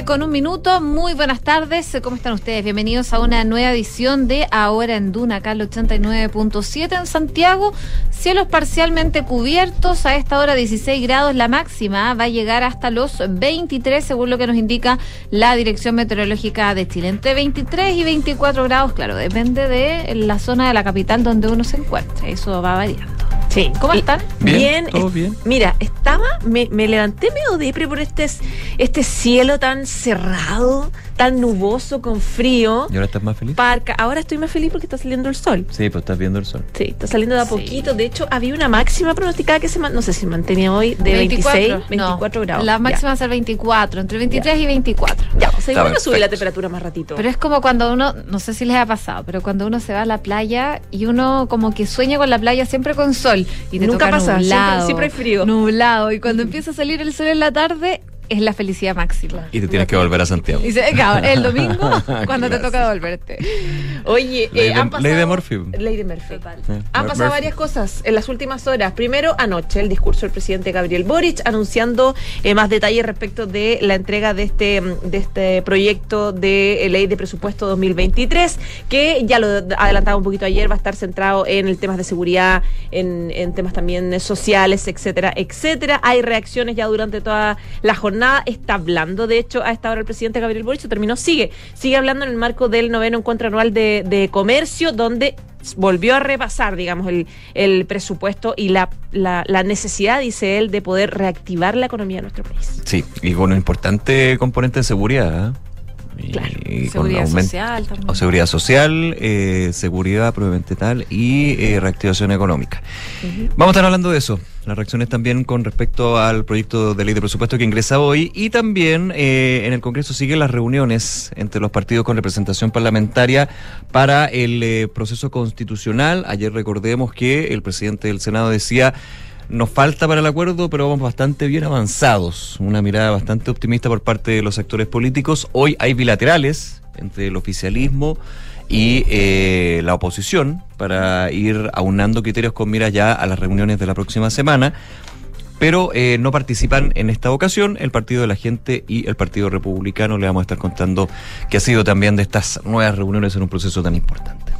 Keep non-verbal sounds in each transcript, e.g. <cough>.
9 con un minuto. Muy buenas tardes. ¿Cómo están ustedes? Bienvenidos a una nueva edición de Ahora en Duna, acá el 89.7 en Santiago. Cielos parcialmente cubiertos. A esta hora 16 grados la máxima. Va a llegar hasta los 23 según lo que nos indica la Dirección Meteorológica de Chile. Entre 23 y 24 grados, claro, depende de la zona de la capital donde uno se encuentre. Eso va variando. Sí. ¿Cómo están? Bien. Bien, todo bien. Mira, estaba, me, me levanté medio depre por este, este cielo tan cerrado, tan nuboso, con frío. ¿Y ahora estás más feliz? Parca. Ahora estoy más feliz porque está saliendo el sol. Sí, pues estás viendo el sol. Sí, está saliendo de a Sí. poquito. De hecho, había una máxima pronosticada que se no sé si mantenía hoy de 26, 24 no, grados. La Ya. máxima va a ser 24, entre 23 y 24. Ya, o sea, igual no sube la temperatura más ratito. Pero es como cuando uno, no sé si les ha pasado, pero cuando uno se va a la playa y uno como que sueña con la playa siempre con sol y te Nunca toca pasa, nublado, siempre- siempre hay frío. Nublado y cuando empieza a salir el sol en la tarde es la felicidad máxima. Y te tienes que volver a Santiago. Y se, claro, el domingo <laughs> cuando te toca volverte. Oye, Ley eh, de- han pasado, ley de Murphy. Ley de Murphy. Han Mur- pasado Murphy. varias cosas en las últimas horas. Primero, anoche, el discurso del presidente Gabriel Boric anunciando eh, más detalles respecto de la entrega de este, de este proyecto de eh, ley de presupuesto 2023, que ya lo adelantaba un poquito ayer, va a estar centrado en el temas de seguridad, en, en temas también sociales, etcétera, etcétera. Hay reacciones ya durante toda la jornada. Está hablando, de hecho, a esta hora el presidente Gabriel Boric, terminó, sigue, sigue hablando en el marco del noveno encuentro anual de, de comercio, donde volvió a repasar, digamos, el, el presupuesto y la, la, la necesidad, dice él, de poder reactivar la economía de nuestro país. Sí, y con un importante componente de seguridad. ¿eh? Y- Claro. y Seguridad social también. O seguridad social, eh, seguridad probablemente tal y eh, reactivación económica. Vamos a estar hablando de eso. Las reacciones también con respecto al proyecto de ley de presupuesto que ingresa hoy y también eh, en el Congreso siguen las reuniones entre los partidos con representación parlamentaria para el eh, proceso constitucional. Ayer recordemos que el presidente del Senado decía nos falta para el acuerdo, pero vamos bastante bien avanzados. Una mirada bastante optimista por parte de los actores políticos. Hoy hay bilaterales entre el oficialismo y eh, la oposición para ir aunando criterios con miras ya a las reuniones de la próxima semana. Pero eh, no participan en esta ocasión el Partido de la Gente y el Partido Republicano. Le vamos a estar contando que ha sido también de estas nuevas reuniones en un proceso tan importante.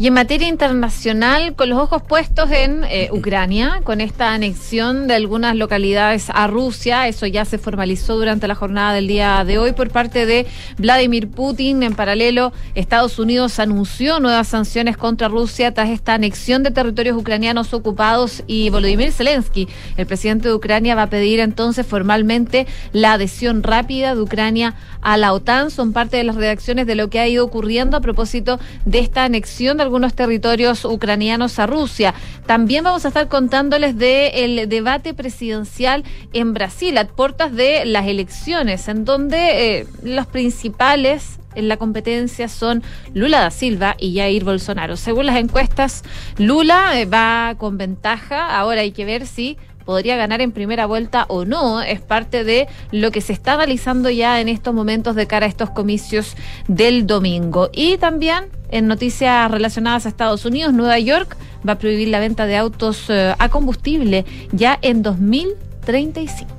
Y en materia internacional, con los ojos puestos en eh, Ucrania, con esta anexión de algunas localidades a Rusia, eso ya se formalizó durante la jornada del día de hoy por parte de Vladimir Putin. En paralelo, Estados Unidos anunció nuevas sanciones contra Rusia tras esta anexión de territorios ucranianos ocupados y Volodymyr Zelensky, el presidente de Ucrania, va a pedir entonces formalmente la adhesión rápida de Ucrania a la OTAN. Son parte de las redacciones de lo que ha ido ocurriendo a propósito de esta anexión de algunos territorios ucranianos a Rusia. También vamos a estar contándoles del debate presidencial en Brasil, a puertas de las elecciones, en donde eh, los principales en la competencia son Lula da Silva y Jair Bolsonaro. Según las encuestas, Lula eh, va con ventaja. Ahora hay que ver si podría ganar en primera vuelta o no. Es parte de lo que se está analizando ya en estos momentos de cara a estos comicios del domingo. Y también en noticias relacionadas a Estados Unidos, Nueva York va a prohibir la venta de autos eh, a combustible ya en 2035.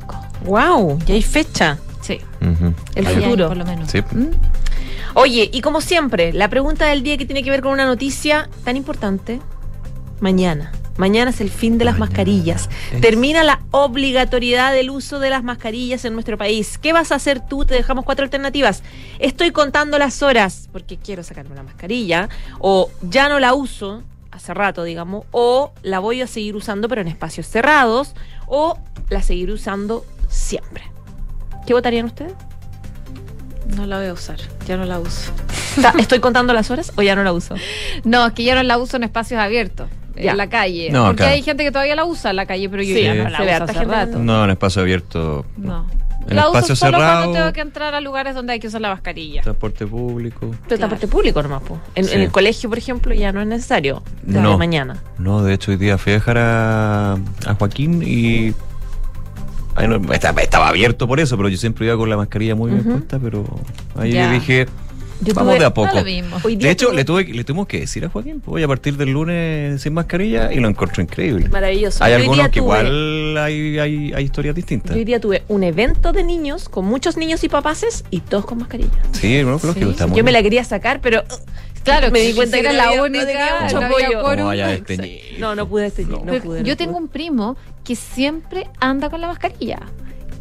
¡Wow! Ya hay fecha. Sí. El hay, futuro. por lo menos. Sí. ¿Mm? Oye, y como siempre, la pregunta del día que tiene que ver con una noticia tan importante, mañana. Mañana es el fin de las Mañana mascarillas. es- Termina la obligatoriedad del uso de las mascarillas en nuestro país. ¿Qué vas a hacer tú? Te dejamos cuatro alternativas. Estoy contando las horas porque quiero sacarme la mascarilla. O ya no la uso hace rato, digamos. O la voy a seguir usando pero en espacios cerrados. O la seguiré usando siempre. ¿Qué votarían ustedes? No la voy a usar, ya no la uso. ¿Estoy contando las horas o ya no la uso? <laughs> No, es que ya no la uso en espacios abiertos. Ya. En la calle. No, Porque hay gente que todavía la usa en la calle, pero yo Sí, ya no la uso hace gente rato. No, en espacio abierto. No. En la uso espacio solo cerrado. cuando tengo que entrar a lugares donde hay que usar la mascarilla. Transporte público. Pero Claro. transporte público nomás, po. En, Sí. en el colegio, por ejemplo, ya no es necesario. Desde No. mañana. No, de hecho hoy día fui a dejar a, a Joaquín y no- estaba, estaba abierto por eso, pero yo siempre iba con la mascarilla muy bien puesta, pero ahí Ya. dije, Yo Vamos tuve- de a poco. De hecho, tuve- le, tuve, le tuvimos que decir a Joaquín, voy a partir del lunes sin mascarilla y lo encontró increíble. Maravilloso. Hay Yo algunos que tuve- igual hay, hay, hay historias distintas. Yo hoy día tuve un evento de niños con muchos niños y papaces y todos con mascarilla. Sí, no, Sí. está muy Yo me la quería sacar, pero uh, Claro, me di cuenta que era no la había- no única, no. No, no pude. No, Pero pude, yo no tengo un primo que siempre anda con la mascarilla.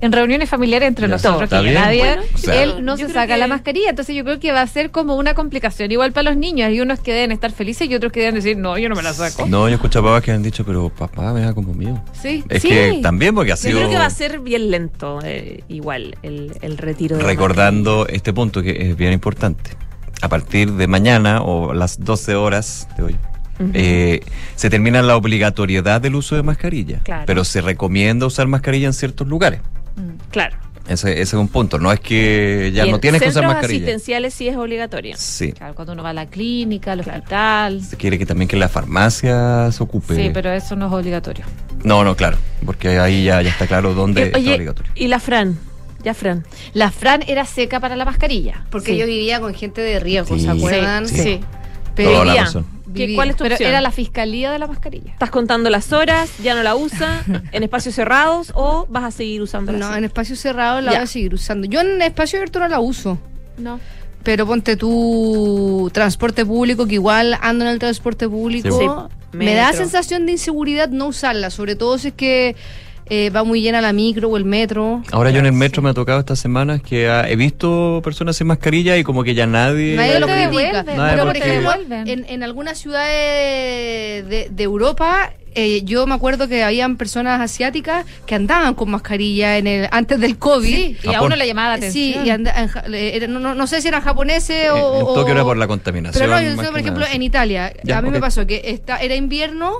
En reuniones familiares entre Ya. nosotros, que nadie, Bueno, o sea- él no Yo se saca que- la mascarilla. Entonces yo creo que va a ser como una complicación. Igual para los niños. Hay unos que deben estar felices y otros que deben decir, no, yo no me la saco. No, yo escucho a papás que han dicho, pero papá, me da como mío. Sí, Es sí. que también porque ha Yo sido creo que va a ser bien lento, eh, igual, el, el retiro de la recordando este punto que es bien importante. A partir de mañana o las 12 horas de hoy, eh, se termina la obligatoriedad del uso de mascarilla. Claro. Pero se recomienda usar mascarilla en ciertos lugares. Mm. Claro. Ese, ese es un punto. No es que ya no en tienes que usar centros mascarilla. asistenciales sí es obligatorio. Sí. Claro, cuando uno va a la clínica, al hospital. Se quiere que también que la farmacia se ocupe. Sí, pero eso no es obligatorio. No, no, claro. Porque ahí ya, ya está claro dónde Eh, está Oye, obligatorio. y la Fran, ya Fran. La Fran era seca para la mascarilla. Porque Sí. yo vivía con gente de riesgo, Sí. ¿se acuerdan? Sí. Sí. Pero Toda la vivía. razón. ¿Qué- Viví. cuál es tu Pero opción? era la fiscalía de la mascarilla. ¿Estás contando las horas? ¿Ya no la usa? <laughs> ¿En espacios cerrados? ¿O vas a seguir usándola? No, así? en espacio cerrado la Ya. voy a seguir usando. Yo en espacio abierto no la uso. No. Pero ponte tu transporte público, que igual ando en el transporte público. Sí. Me da sensación de inseguridad no usarla, sobre todo si es que eh, va muy llena la micro o el metro. Ahora yo en el metro me ha tocado estas semanas que he visto personas sin mascarilla y como que ya nadie... Nadie lo critica. Nadie Pero, por ejemplo, en, en algunas ciudades de, de Europa, eh, yo me acuerdo que habían personas asiáticas que andaban con mascarilla en el antes del COVID. Sí, y a Japón. uno le llamaba la Sí, atención. y anda- en no, no- no sé si eran japoneses o... en o- Tokio era por la contaminación. Pero no, yo por ejemplo, en Italia, Ya, a mí me pasó que está, era invierno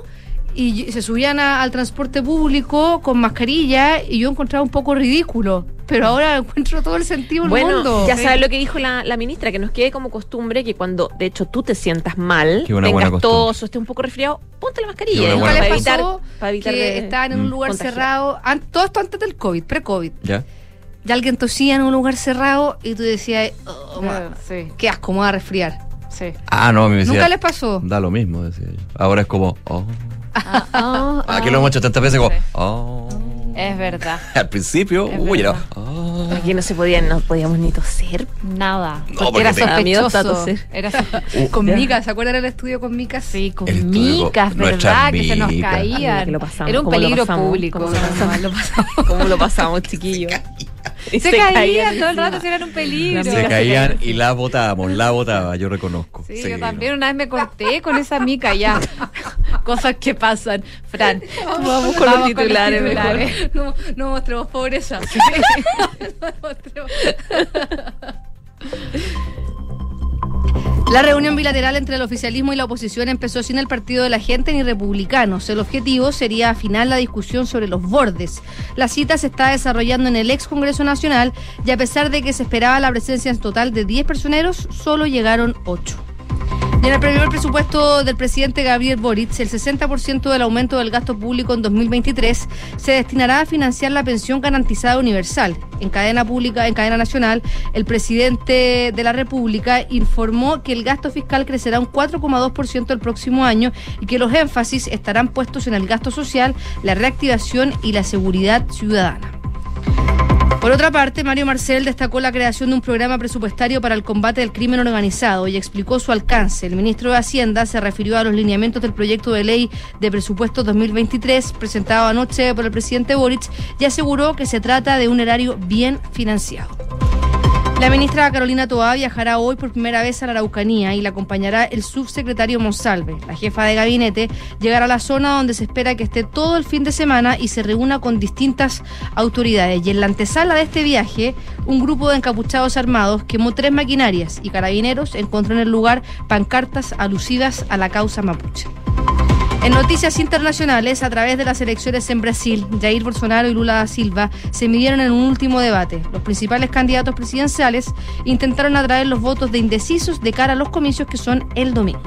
y se subían a- al transporte público con mascarilla y yo encontraba un poco ridículo. Pero ahora <laughs> encuentro todo el sentido del Bueno, mundo. ya sabes lo que dijo la, la ministra, que nos quede como costumbre que cuando, de hecho, tú te sientas mal, Que una buena tengas tos o estés un poco resfriado, ponte la mascarilla. buena para, ¿Nunca les evitar, pasó para evitar que de- estaban en un lugar contagiar. cerrado, an- todo esto antes del COVID, pre-COVID, ¿Ya? y alguien tosía en un lugar cerrado y tú decías, oh, ma- Sí, qué asco, me voy a resfriar. sí. Ah, no, a mí me decía... ¿Nunca les pasó? Da lo mismo, decía yo. Ahora es como... Oh. Ah, Aquí lo hemos hecho tantas veces como... Oh. Es verdad. Al principio, Es uy, era... verdad. Oh. Aquí no se podía, no podíamos ni toser. Nada. No, porque porque era sospechoso. toser. Era sospechoso. <laughs> Uh, Con. Micas, ¿se acuerdan del estudio con Micas? Sí, con El micas, ¿verdad? Que se nos caían. Que lo pasamos, Era un ¿cómo lo peligro pasamos? público. ¿Cómo lo pasamos? <laughs> Lo pasamos. ¿Cómo lo pasamos, chiquillos? Y Se, caían todo el rato, si eran un peligro. Se caían caían. y la botábamos, la botaba, yo reconozco. Sí, Sí, yo no. también una vez me corté con esa mica ya. <laughs> Cosas que pasan. Fran, <laughs> Vamos con los titulares, mejor. <laughs> No, no mostremos pobreza. <laughs> No mostremos- La reunión bilateral entre el oficialismo y la oposición empezó sin el Partido de la Gente ni republicanos. El objetivo sería afinar la discusión sobre los bordes. La cita se está desarrollando en el ex Congreso Nacional y a pesar de que se esperaba la presencia en total de 10 personeros, solo llegaron 8. En el primer presupuesto del presidente Gabriel Boric, el 60% del aumento del gasto público en 2023 se destinará a financiar la pensión garantizada universal. En cadena pública, en cadena nacional, el presidente de la República informó que el gasto fiscal crecerá un 4,2% el próximo año y que los énfasis estarán puestos en el gasto social, la reactivación y la seguridad ciudadana. Por otra parte, Mario Marcel destacó la creación de un programa presupuestario para el combate del crimen organizado y explicó su alcance. El ministro de Hacienda se refirió a los lineamientos del proyecto de ley de presupuesto 2023 presentado anoche por el presidente Boric y aseguró que se trata de un erario bien financiado. La ministra Carolina Toá viajará hoy por primera vez a la Araucanía y la acompañará el subsecretario Monsalve. La jefa de gabinete llegará a la zona donde se espera que esté todo el fin de semana y se reúna con distintas autoridades. Y en la antesala de este viaje, un grupo de encapuchados armados quemó tres maquinarias y carabineros encontró en el lugar pancartas alusivas a la causa mapuche. En noticias internacionales, a través de las elecciones en Brasil, Jair Bolsonaro y Lula da Silva se midieron en un último debate. Los principales candidatos presidenciales intentaron atraer los votos de indecisos de cara a los comicios que son el domingo.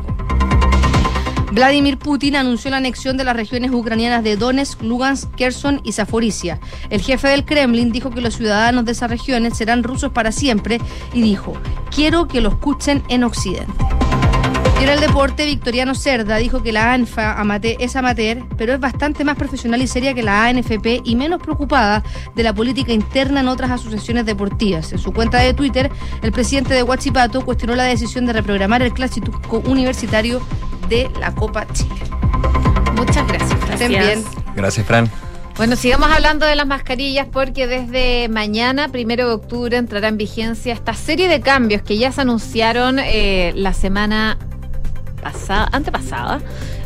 Vladimir Putin anunció la anexión de las regiones ucranianas de Donetsk, Lugansk, Kherson y Zaporizhia. El jefe del Kremlin dijo que los ciudadanos de esas regiones serán rusos para siempre y dijo, quiero que lo escuchen en Occidente. Y en el deporte, Victoriano Cerda dijo que la ANFA es amateur, pero es bastante más profesional y seria que la ANFP y menos preocupada de la política interna en otras asociaciones deportivas. En su cuenta de Twitter, el presidente de Huachipato cuestionó la decisión de reprogramar el clásico universitario de la Copa Chile. Muchas gracias. Estén bien. Gracias, Fran. Bueno, sigamos hablando de las mascarillas porque desde mañana, primero de octubre, entrará en vigencia esta serie de cambios que ya se anunciaron eh, la semana pasada, antepasada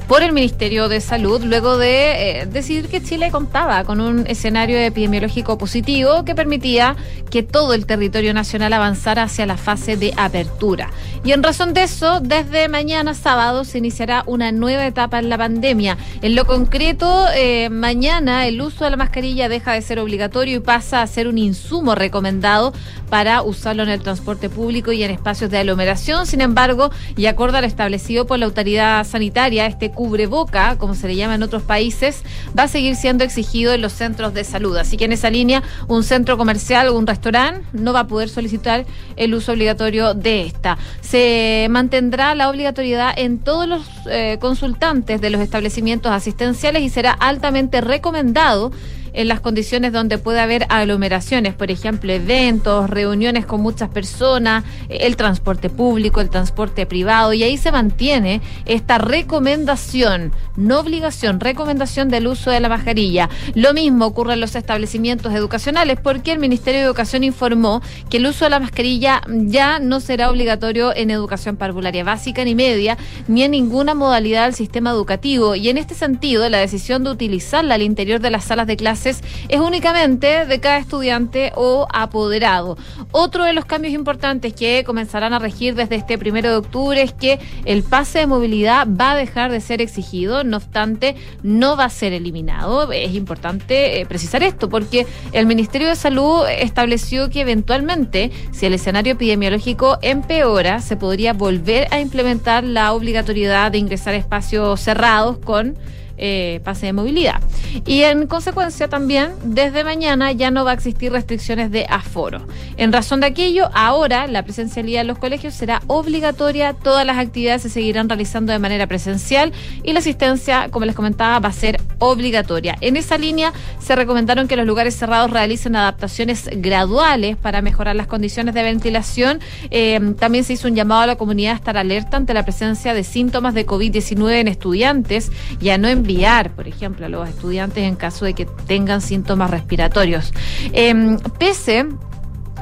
por el Ministerio de Salud luego de eh, decidir que Chile contaba con un escenario epidemiológico positivo que permitía que todo el territorio nacional avanzara hacia la fase de apertura. Y en razón de eso, desde mañana sábado se iniciará una nueva etapa en la pandemia. En lo concreto, eh, mañana el uso de la mascarilla deja de ser obligatorio y pasa a ser un insumo recomendado para usarlo en el transporte público y en espacios de aglomeración. Sin embargo, y acorde al establecido por la autoridad sanitaria, este cubreboca, como se le llama en otros países, va a seguir siendo exigido en los centros de salud. Así que en esa línea, un centro comercial o un restaurante no va a poder solicitar el uso obligatorio de esta. Se mantendrá la obligatoriedad en todos los eh, consultantes de los establecimientos asistenciales y será altamente recomendado en las condiciones donde puede haber aglomeraciones, por ejemplo, eventos, reuniones con muchas personas, el transporte público, el transporte privado, y ahí se mantiene esta recomendación, no obligación, recomendación del uso de la mascarilla. Lo mismo ocurre en los establecimientos educacionales, porque el Ministerio de Educación informó que el uso de la mascarilla ya no será obligatorio en educación parvularia básica ni media, ni en ninguna modalidad del sistema educativo. Y en este sentido, la decisión de utilizarla al interior de las salas de clase es únicamente de cada estudiante o apoderado. Otro de los cambios importantes que comenzarán a regir desde este primero de octubre es que el pase de movilidad va a dejar de ser exigido, no obstante, no va a ser eliminado. Es importante eh, precisar esto porque el Ministerio de Salud estableció que eventualmente, si el escenario epidemiológico empeora, se podría volver a implementar la obligatoriedad de ingresar a espacios cerrados con eh, pase de movilidad. Y en consecuencia también, desde mañana ya no va a existir restricciones de aforo. En razón de aquello, ahora la presencialidad en los colegios será obligatoria, todas las actividades se seguirán realizando de manera presencial y la asistencia, como les comentaba, va a ser obligatoria. En esa línea se recomendaron que los lugares cerrados realicen adaptaciones graduales para mejorar las condiciones de ventilación. Eh, también se hizo un llamado a la comunidad a estar alerta ante la presencia de síntomas de COVID-19 en estudiantes, ya no en por ejemplo, a los estudiantes en caso de que tengan síntomas respiratorios. Em, pese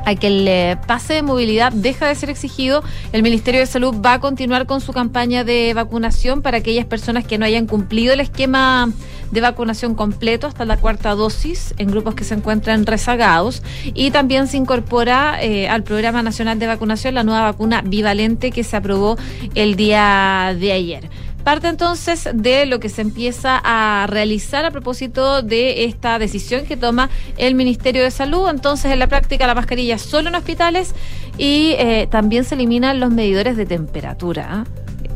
a que el eh, pase de movilidad deja de ser exigido, el Ministerio de Salud va a continuar con su campaña de vacunación para aquellas personas que no hayan cumplido el esquema de vacunación completo hasta la cuarta dosis en grupos que se encuentran rezagados y también se incorpora eh, al Programa Nacional de Vacunación la nueva vacuna bivalente que se aprobó el día de ayer. Parte entonces de lo que se empieza a realizar a propósito de esta decisión que toma el Ministerio de Salud. Entonces, en la práctica, la mascarilla solo en hospitales y eh, también se eliminan los medidores de temperatura. ¿ah?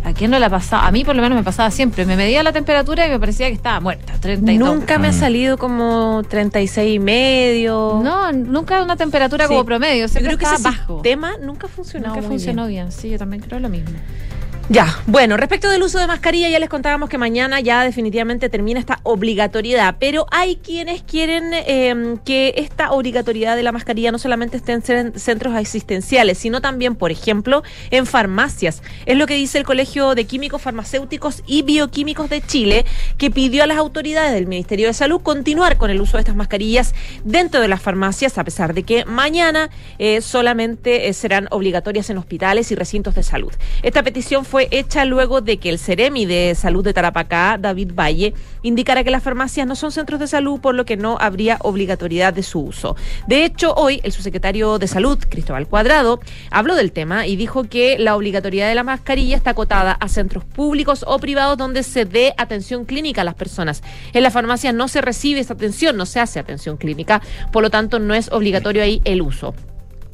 ¿A quién no la pasado? A mí por lo menos me pasaba siempre. Me medía la temperatura y me parecía que estaba muerta. 32. Nunca me ha mm. salido como 36 y medio. No, nunca una temperatura como promedio. Yo creo que ese bajo. tema nunca funcionó. Nunca funcionó bien. Sí, yo también creo lo mismo. Ya, bueno, respecto del uso de mascarilla, ya les contábamos que mañana ya definitivamente termina esta obligatoriedad, pero hay quienes quieren em, que esta obligatoriedad de la mascarilla no solamente esté en centros asistenciales, sino también, por ejemplo, en farmacias. Es lo que dice el Colegio de Químicos Farmacéuticos y Bioquímicos de Chile, que pidió a las autoridades del Ministerio de Salud continuar con el uso de estas mascarillas dentro de las farmacias, a pesar de que mañana eh, solamente eh, serán obligatorias en hospitales y recintos de salud. Esta petición fue hecha luego de que el Ceremi de Salud de Tarapacá, David Valle, indicara que las farmacias no son centros de salud, por lo que no habría obligatoriedad de su uso. De hecho, hoy el subsecretario de Salud, Cristóbal Cuadrado, habló del tema y dijo que la obligatoriedad de la mascarilla está acotada a centros públicos o privados donde se dé atención clínica a las personas. En las farmacias no se recibe esa atención, no se hace atención clínica, por lo tanto no es obligatorio ahí el uso.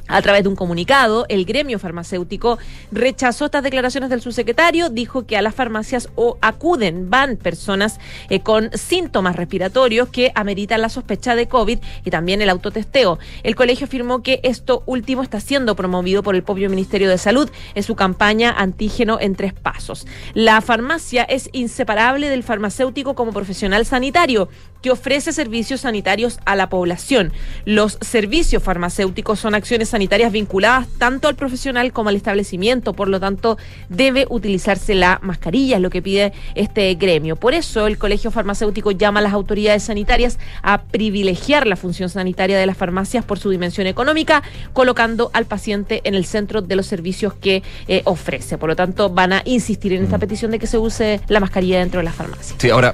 A través de un comunicado, el gremio farmacéutico rechazó estas declaraciones del subsecretario, dijo que a las farmacias o acuden, van personas eh, con síntomas respiratorios que ameritan la sospecha de COVID y también el autotesteo. El colegio afirmó que esto último está siendo promovido por el propio Ministerio de Salud en su campaña antígeno en tres pasos. La farmacia es inseparable del farmacéutico como profesional sanitario que ofrece servicios sanitarios a la población. Los servicios farmacéuticos son acciones sanitarias vinculadas tanto al profesional como al establecimiento, por lo tanto debe utilizarse la mascarilla, es lo que pide este gremio. Por eso el Colegio Farmacéutico llama a las autoridades sanitarias a privilegiar la función sanitaria de las farmacias por su dimensión económica, colocando al paciente en el centro de los servicios que eh, ofrece. Por lo tanto, van a insistir en esta mm. petición de que se use la mascarilla dentro de las farmacias. Sí, ahora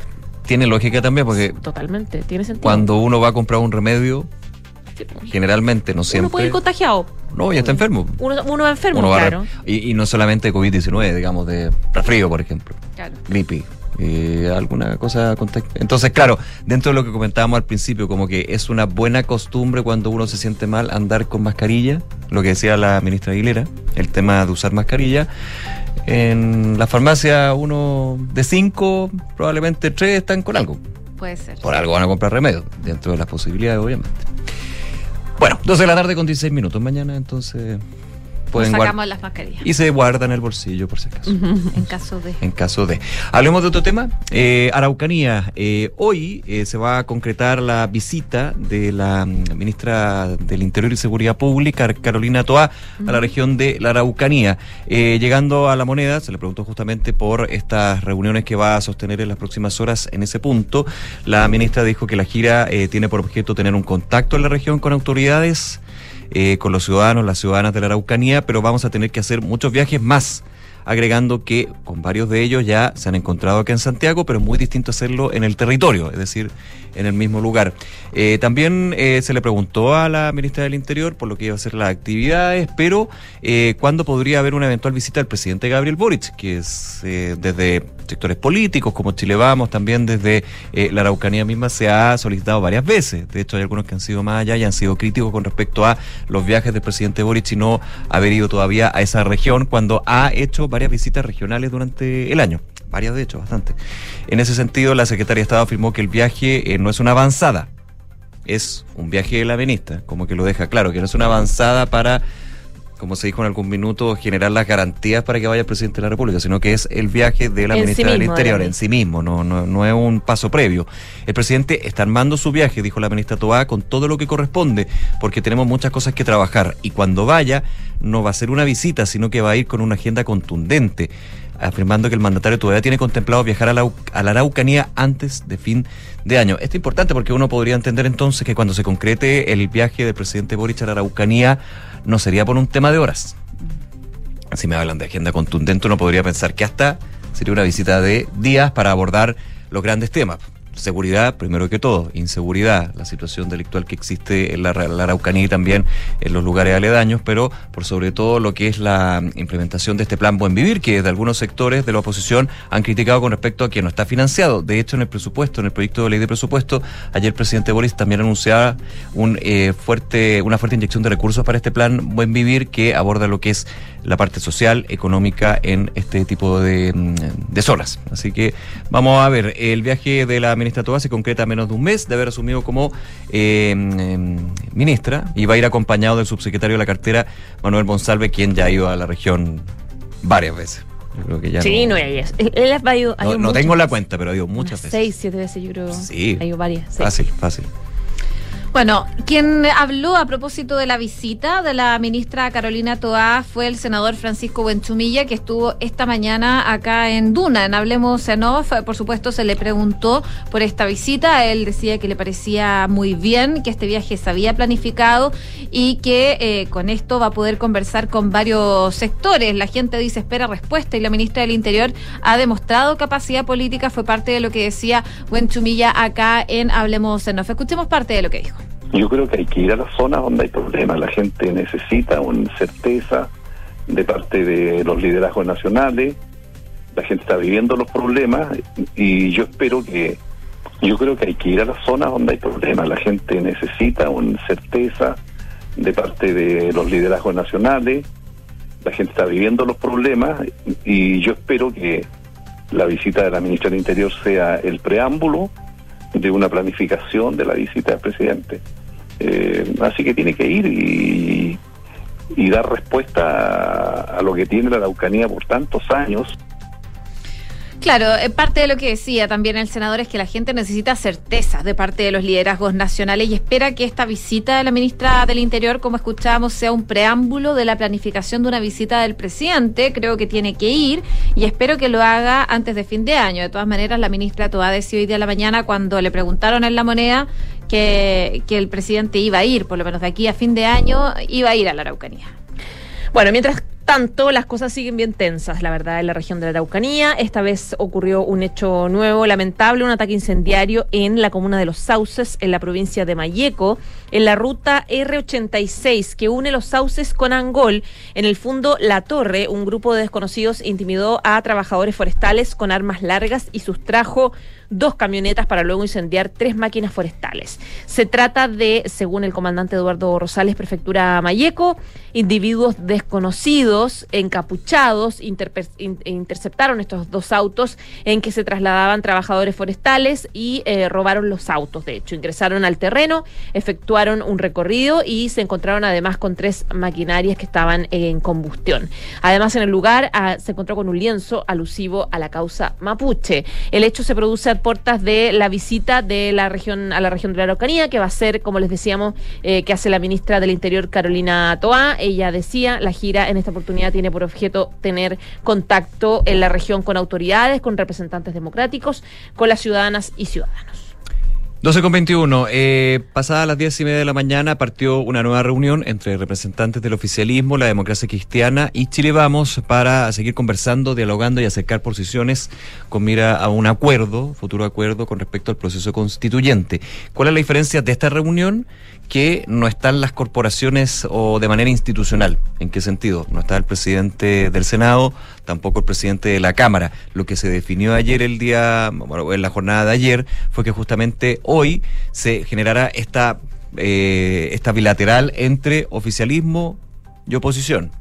tiene lógica también porque... Totalmente, tiene sentido. Cuando uno va a comprar un remedio, generalmente, no siempre... Uno puede ir contagiado. No, ya está enfermo. Uno, uno va enfermo, claro. y, no solamente COVID-19, digamos, de resfrío, por ejemplo. Claro. Gripe. Eh, alguna cosa. Entonces, claro, dentro de lo que comentábamos al principio, como que es una buena costumbre cuando uno se siente mal andar con mascarilla, lo que decía la ministra Aguilera, el tema de usar mascarilla. En la farmacia, uno de cinco, probablemente tres están con algo. Puede ser. Por algo van a comprar remedio, dentro de las posibilidades, obviamente. Bueno, 12 de la tarde con 16 minutos mañana, entonces pueden sacamos las mascarillas. Y se guardan en el bolsillo por si acaso. en caso de. En caso de. Hablemos de otro tema. Eh, Araucanía. Eh, hoy eh, se va a concretar la visita de la mm, ministra del Interior y Seguridad Pública, Carolina Toá, a la región de la Araucanía. llegando a la moneda, se le preguntó justamente por estas reuniones que va a sostener en las próximas horas en ese punto. La ministra dijo que la gira tiene por objeto tener un contacto en la región con autoridades eh, con los ciudadanos, las ciudadanas de la Araucanía, pero vamos a tener que hacer muchos viajes más agregando que con varios de ellos ya se han encontrado aquí en Santiago, pero es muy distinto hacerlo en el territorio, es decir, en el mismo lugar. Eh, también eh, se le preguntó a la ministra del Interior por lo que iba a ser las actividades, pero eh, cuándo podría haber una eventual visita del presidente Gabriel Boric, que es desde sectores políticos como Chile Vamos, también desde la Araucanía misma se ha solicitado varias veces. De hecho, hay algunos que han sido más allá y han sido críticos con respecto a los viajes del presidente Boric y no haber ido todavía a esa región cuando ha hecho varias visitas regionales durante el año varias de hecho, bastante. En ese sentido, la secretaria de Estado afirmó que el viaje eh, no es una avanzada, es un viaje de la ministra, como que lo deja claro, que no es una avanzada para, como se dijo en algún minuto, generar las garantías para que vaya el presidente de la República, sino que es el viaje de la ministra del Interior en sí mismo, no, no, no es un paso previo. El presidente está armando su viaje, dijo la ministra Toá, con todo lo que corresponde, porque tenemos muchas cosas que trabajar y cuando vaya no va a ser una visita, sino que va a ir con una agenda contundente afirmando que el mandatario todavía tiene contemplado viajar a la, Araucanía antes de fin de año. Esto es importante porque uno podría entender entonces que cuando se concrete el viaje del presidente Boric a la Araucanía no sería por un tema de horas. Si me hablan de agenda contundente, uno podría pensar que hasta sería una visita de días para abordar los grandes temas seguridad, primero que todo, inseguridad, la situación delictual que existe en la, Araucanía y también en los lugares aledaños, pero por sobre todo lo que es la implementación de este plan Buen Vivir, que de algunos sectores de la oposición han criticado con respecto a que no está financiado. De hecho, en el presupuesto, en el proyecto de ley de presupuesto, ayer el presidente Boris también anunciaba un, eh, fuerte, una fuerte inyección de recursos para este plan Buen Vivir que aborda lo que es la parte social, económica en este tipo de, mm, de zonas. Así que vamos a ver, el viaje de la ministra Toa se concreta menos de un mes de haber asumido como eh, em, ministra y va a ir acompañado del subsecretario de la cartera, Manuel Monsalve, quien ya ha ido a la región varias veces. Yo creo que ya sí, no, hay Él ha ido, no, no tengo la cuenta, pero ha ido muchas veces. Seis, siete veces, yo creo. Sí. Ha ido varias. Fácil, fácil. Bueno, quien habló a propósito de la visita de la ministra Carolina Toá fue el senador Francisco Buenchumilla, que estuvo esta mañana acá en Duna, en Hablemos Senov. Por supuesto, se le preguntó por esta visita. Él decía que le parecía muy bien, que este viaje se había planificado y que eh, con esto va a poder conversar con varios sectores. La gente dice espera respuesta y la ministra del Interior ha demostrado capacidad política. Fue parte de lo que decía Buenchumilla acá en Hablemos Senov. Escuchemos parte de lo que dijo. Yo creo que hay que ir a las zonas donde hay problemas. La gente necesita una certeza de parte de los liderazgos nacionales. La gente está viviendo los problemas y yo espero que, yo creo que hay que ir a las zonas donde hay problemas. La gente necesita una certeza de parte de los liderazgos nacionales, la gente está viviendo los problemas y yo espero que la visita de la ministra del Interior sea el preámbulo de una planificación de la visita del presidente. Eh, así que tiene que ir y, y dar respuesta a, lo que tiene la Araucanía por tantos años. Claro, eh, parte de lo que decía también el senador es que la gente necesita certezas de parte de los liderazgos nacionales y espera que esta visita de la ministra del Interior, como escuchábamos, sea un preámbulo de la planificación de una visita del presidente. Creo que tiene que ir y espero que lo haga antes de fin de año. De todas maneras, la ministra Toa decidió hoy día a la mañana cuando le preguntaron en la moneda que, el presidente iba a ir, por lo menos de aquí a fin de año, iba a ir a la Araucanía. Bueno, mientras tanto, las cosas siguen bien tensas, la verdad, en la región de la Araucanía. Esta vez ocurrió un hecho nuevo, lamentable, un ataque incendiario en la comuna de Los Sauces, en la provincia de Mayeco, en la ruta R86 que une Los Sauces con Angol. En el fondo La Torre, un grupo de desconocidos intimidó a trabajadores forestales con armas largas y sustrajo dos camionetas para luego incendiar tres máquinas forestales. Se trata de, según el comandante Eduardo Rosales, prefectura Mayeco, individuos desconocidos, encapuchados, interceptaron estos dos autos en que se trasladaban trabajadores forestales y eh, robaron los autos. De hecho, ingresaron al terreno, efectuaron un recorrido y se encontraron además con tres maquinarias que estaban en combustión. Además, en el lugar ah, se encontró con un lienzo alusivo a la causa mapuche. El hecho se produce a puertas de la visita de la región a la región de la Araucanía, que va a ser, como les decíamos, eh, que hace la ministra del Interior Carolina Toá. Ella decía, la gira en esta oportunidad tiene por objeto tener contacto en la región con autoridades, con representantes democráticos, con las ciudadanas y ciudadanos. 12 con 21. Eh, pasadas las 10 y media de la mañana partió una nueva reunión entre representantes del oficialismo, la democracia cristiana y Chile Vamos para seguir conversando, dialogando y acercar posiciones con mira a un acuerdo, futuro acuerdo con respecto al proceso constituyente. ¿Cuál es la diferencia de esta reunión? Que no están las corporaciones o de manera institucional. ¿En qué sentido? No está el presidente del Senado, tampoco el presidente de la Cámara. Lo que se definió ayer, el día, bueno, en la jornada de ayer, fue que justamente hoy se generará esta, eh, esta bilateral entre oficialismo y oposición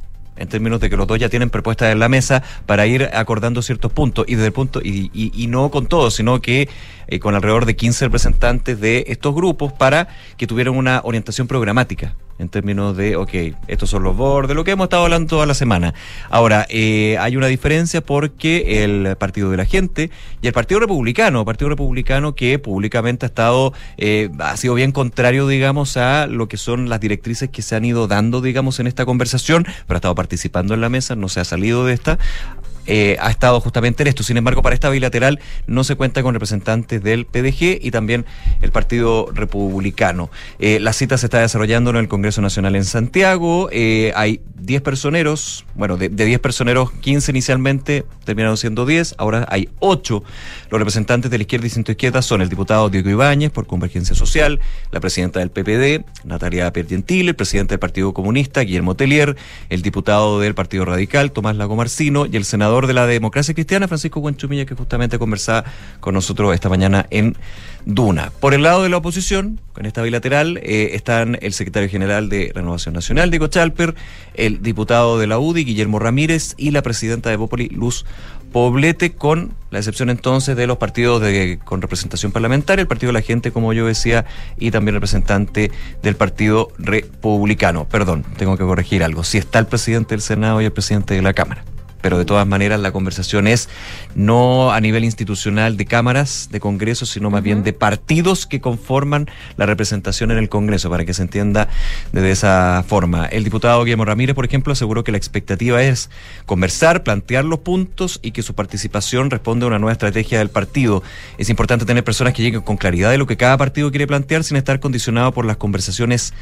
en términos de que los dos ya tienen propuestas en la mesa para ir acordando ciertos puntos y desde el punto y, y, no con todos, sino que eh, con alrededor de 15 representantes de estos grupos para que tuvieran una orientación programática en términos de, ok, estos son los bordes, lo que hemos estado hablando toda la semana. Ahora, eh, hay una diferencia porque el Partido de la Gente y el Partido Republicano, Partido Republicano que públicamente ha estado, eh, ha sido bien contrario, digamos, a lo que son las directrices que se han ido dando, digamos, en esta conversación, pero ha estado participando en la mesa, no se ha salido de esta. Eh, ha estado justamente en esto. Sin embargo, para esta bilateral no se cuenta con representantes del PDG y también el Partido Republicano. Eh, la cita se está desarrollando en el Congreso Nacional en Santiago. Eh, hay 10 personeros, bueno, de, de 10 personeros, 15 inicialmente, terminaron siendo 10, ahora hay 8. Los representantes de la izquierda y centro izquierda son el diputado Diego Ibáñez por Convergencia Social, la presidenta del PPD, Natalia Piergentil, el presidente del Partido Comunista, Guillermo Telier, el diputado del Partido Radical, Tomás Lago Marcino, y el senador de la Democracia Cristiana, Francisco Buenchumilla, que justamente conversaba con nosotros esta mañana en Duna. Por el lado de la oposición, con esta bilateral, eh, están el secretario general de Renovación Nacional, Diego Chalper, el diputado de la UDI, Guillermo Ramírez, y la presidenta de Bópoli, Luz Poblete, con la excepción entonces de los partidos de, con representación parlamentaria, el Partido de la Gente, como yo decía, y también representante del Partido Republicano. Perdón, tengo que corregir algo. Si está el presidente del Senado y el presidente de la Cámara pero de todas maneras la conversación es no a nivel institucional de cámaras, de congresos, sino más bien de partidos que conforman la representación en el Congreso, para que se entienda de esa forma. El diputado Guillermo Ramírez, por ejemplo, aseguró que la expectativa es conversar, plantear los puntos y que su participación responde a una nueva estrategia del partido. Es importante tener personas que lleguen con claridad de lo que cada partido quiere plantear sin estar condicionado por las conversaciones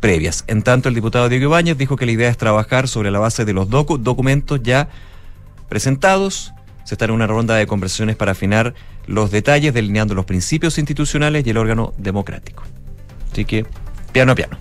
previas. En tanto, el diputado Diego Ibáñez dijo que la idea es trabajar sobre la base de los docu documentos ya presentados. Se está en una ronda de conversaciones para afinar los detalles, delineando los principios institucionales y el órgano democrático. Así que, piano a piano.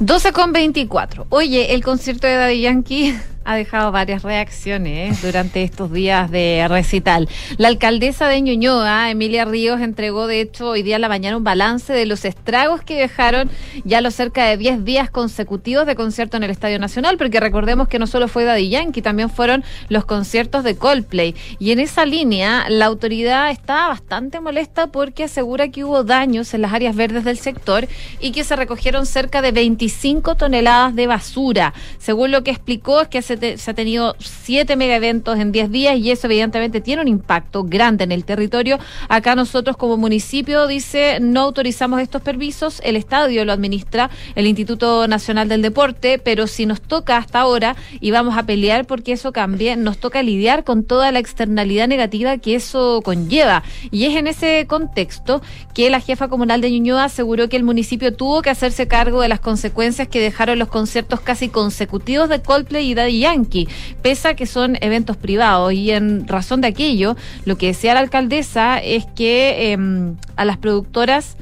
12 con 24. Oye, el concierto de Daddy Yankee <laughs> ha dejado varias reacciones durante estos días de recital. La alcaldesa de Ñuñoa, Emilia Ríos, entregó de hecho hoy día a la mañana un balance de los estragos que dejaron ya los cerca de 10 días consecutivos de concierto en el Estadio Nacional, porque recordemos que no solo fue Daddy Yankee, también fueron los conciertos de Coldplay. Y en esa línea, la autoridad está bastante molesta porque asegura que hubo daños en las áreas verdes del sector y que se recogieron cerca de 25 toneladas de basura. Según lo que explicó, es que se se, ha tenido siete mega eventos en 10 días y eso evidentemente tiene un impacto grande en el territorio. Acá nosotros como municipio dice no autorizamos estos permisos, el estadio lo administra el Instituto Nacional del Deporte, pero si nos toca hasta ahora y vamos a pelear porque eso cambie, nos toca lidiar con toda la externalidad negativa que eso conlleva. Y es en ese contexto que la jefa comunal de Ñuñoa aseguró que el municipio tuvo que hacerse cargo de las consecuencias que dejaron los conciertos casi consecutivos de Coldplay y Daddy Yankee, pese a que son eventos privados. Y en razón de aquello, lo que decía la alcaldesa es que em, a las productoras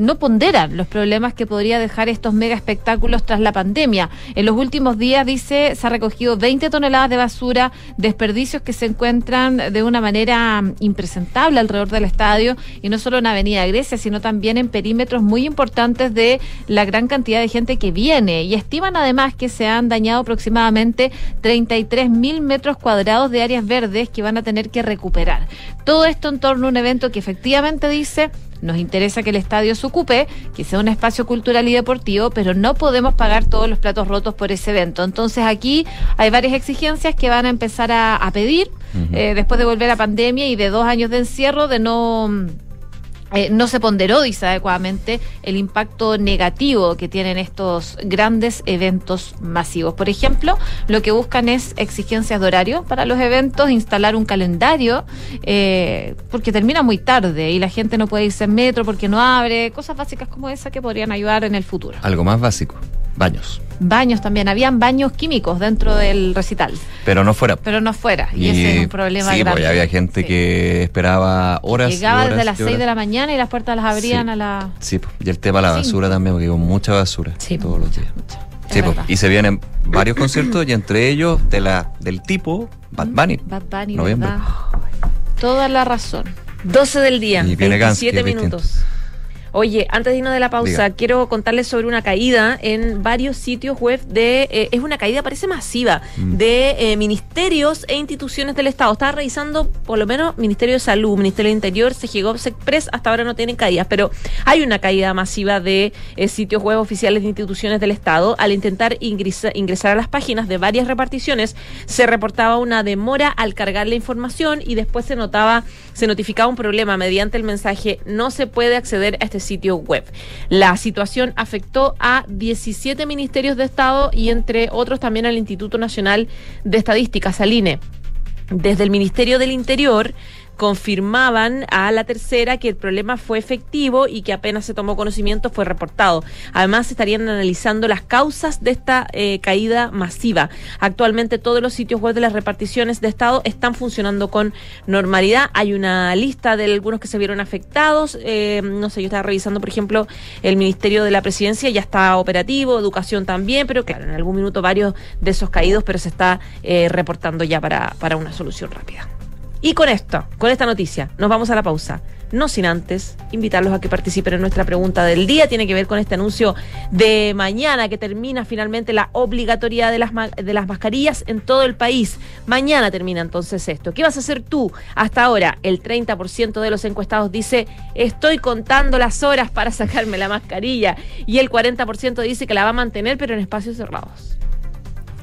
no ponderan los problemas que podría dejar estos mega espectáculos tras la pandemia. En los últimos días, dice, se ha recogido 20 toneladas de basura, desperdicios que se encuentran de una manera impresentable alrededor del estadio, y no solo en Avenida Grecia, sino también en perímetros muy importantes de la gran cantidad de gente que viene. Y estiman además que se han dañado aproximadamente 33 mil metros cuadrados de áreas verdes que van a tener que recuperar. Todo esto en torno a un evento que efectivamente dice nos interesa que el estadio se ocupe, que sea un espacio cultural y deportivo, pero no podemos pagar todos los platos rotos por ese evento. Entonces aquí hay varias exigencias que van a empezar a, pedir eh, después de volver a pandemia y de dos años de encierro, de no eh, no se ponderó, dice adecuadamente, el impacto negativo que tienen estos grandes eventos masivos. Por ejemplo, lo que buscan es exigencias de horario para los eventos, instalar un calendario, eh, porque termina muy tarde y la gente no puede irse en metro porque no abre, cosas básicas como esa que podrían ayudar en el futuro. Algo más básico, baños. Baños también, habían baños químicos dentro del recital. Pero no fuera. Pero no fuera, y, ese es un problema sí, Pues había gente que esperaba horas. Llegaba desde las 6 de la mañana y las puertas las abrían a la. Sí, y el tema de la basura también, porque hubo mucha basura todos los días. Sí, y se vienen varios conciertos y entre ellos de la del tipo Bad Bunny. Bad Bunny, noviembre. Toda la razón. 12 del día, y 27 minutos. Oye, antes de irnos de la pausa, quiero contarles sobre una caída en varios sitios web de. Eh, es una caída, parece masiva, mm. de eh, ministerios e instituciones del Estado. Estaba revisando, por lo menos, Ministerio de Salud, Ministerio del Interior, CGGOV, Express, hasta ahora no tienen caídas, pero hay una caída masiva de eh, sitios web oficiales de instituciones del Estado. Al intentar ingresar a las páginas de varias reparticiones, se reportaba una demora al cargar la información y después se notaba, se notificaba un problema mediante el mensaje no se puede acceder a este sitio web. La situación afectó a 17 ministerios de Estado y entre otros también al Instituto Nacional de Estadística, Saline. Desde el Ministerio del Interior confirmaban a la tercera que el problema fue efectivo y que apenas se tomó conocimiento fue reportado. Además, estarían analizando las causas de esta eh, caída masiva. Actualmente todos los sitios web de las reparticiones de Estado están funcionando con normalidad. Hay una lista de algunos que se vieron afectados. Eh, no sé, yo estaba revisando, por ejemplo, el Ministerio de la Presidencia ya está operativo, Educación también, pero claro, en algún minuto varios de esos caídos, pero se está eh, reportando ya para, para una solución rápida. Y con esto, con esta noticia, nos vamos a la pausa. No sin antes invitarlos a que participen en nuestra pregunta del día. Tiene que ver con este anuncio de mañana que termina finalmente la obligatoriedad de las, de las mascarillas en todo el país. Mañana termina entonces esto. ¿Qué vas a hacer tú? Hasta ahora, el 30% de los encuestados dice, estoy contando las horas para sacarme la mascarilla. Y el 40% dice que la va a mantener, pero en espacios cerrados.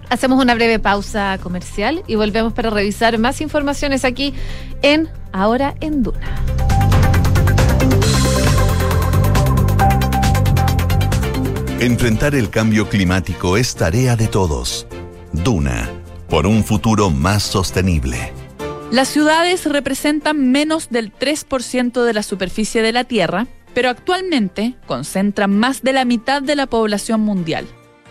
Hacemos una breve pausa comercial y volvemos para revisar más informaciones aquí en Ahora en Duna. Enfrentar el cambio climático es tarea de todos. Duna, por un futuro más sostenible. Las ciudades representan menos del 3% de la superficie de la Tierra, pero actualmente concentran más de la mitad de la población mundial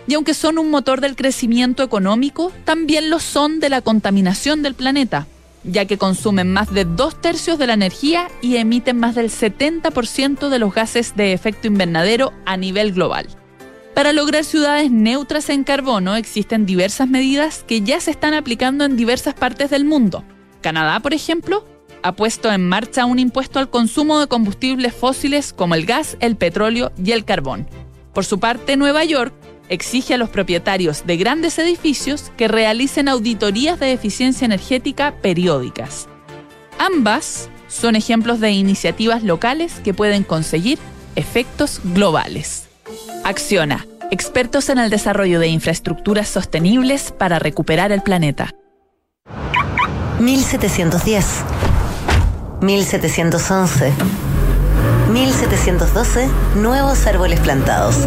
y aunque son un motor del crecimiento económico, también lo son de la contaminación del planeta, ya que consumen más de dos tercios de la energía y emiten más del 70% de los gases de efecto invernadero a nivel global. Para lograr ciudades neutras en carbono existen diversas medidas que ya se están aplicando en diversas partes del mundo. Canadá, por ejemplo, ha puesto en marcha un impuesto al consumo de combustibles fósiles como el gas, el petróleo y el carbón. Por su parte, Nueva York exige a los propietarios de grandes edificios que realicen auditorías de eficiencia energética periódicas. Ambas son ejemplos de iniciativas locales que pueden conseguir efectos globales. Acciona, expertos en el desarrollo de infraestructuras sostenibles para recuperar el planeta. 1710, 1711, 1712, nuevos árboles plantados.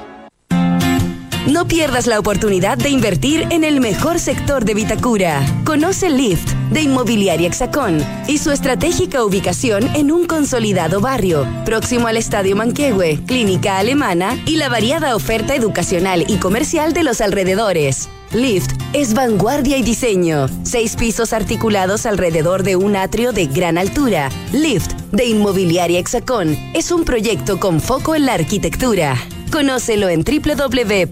No pierdas la oportunidad de invertir en el mejor sector de Vitacura. Conoce Lift de Inmobiliaria Hexacón y su estratégica ubicación en un consolidado barrio, próximo al Estadio Manquehue, Clínica Alemana y la variada oferta educacional y comercial de los alrededores. Lift es vanguardia y diseño. Seis pisos articulados alrededor de un atrio de gran altura. Lift de Inmobiliaria Hexacón es un proyecto con foco en la arquitectura. Conócelo en www.exacon.cl.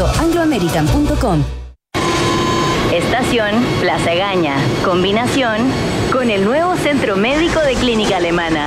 chile.angloamerican.com. Estación Plaza Gaña. Combinación con el nuevo Centro Médico de Clínica Alemana.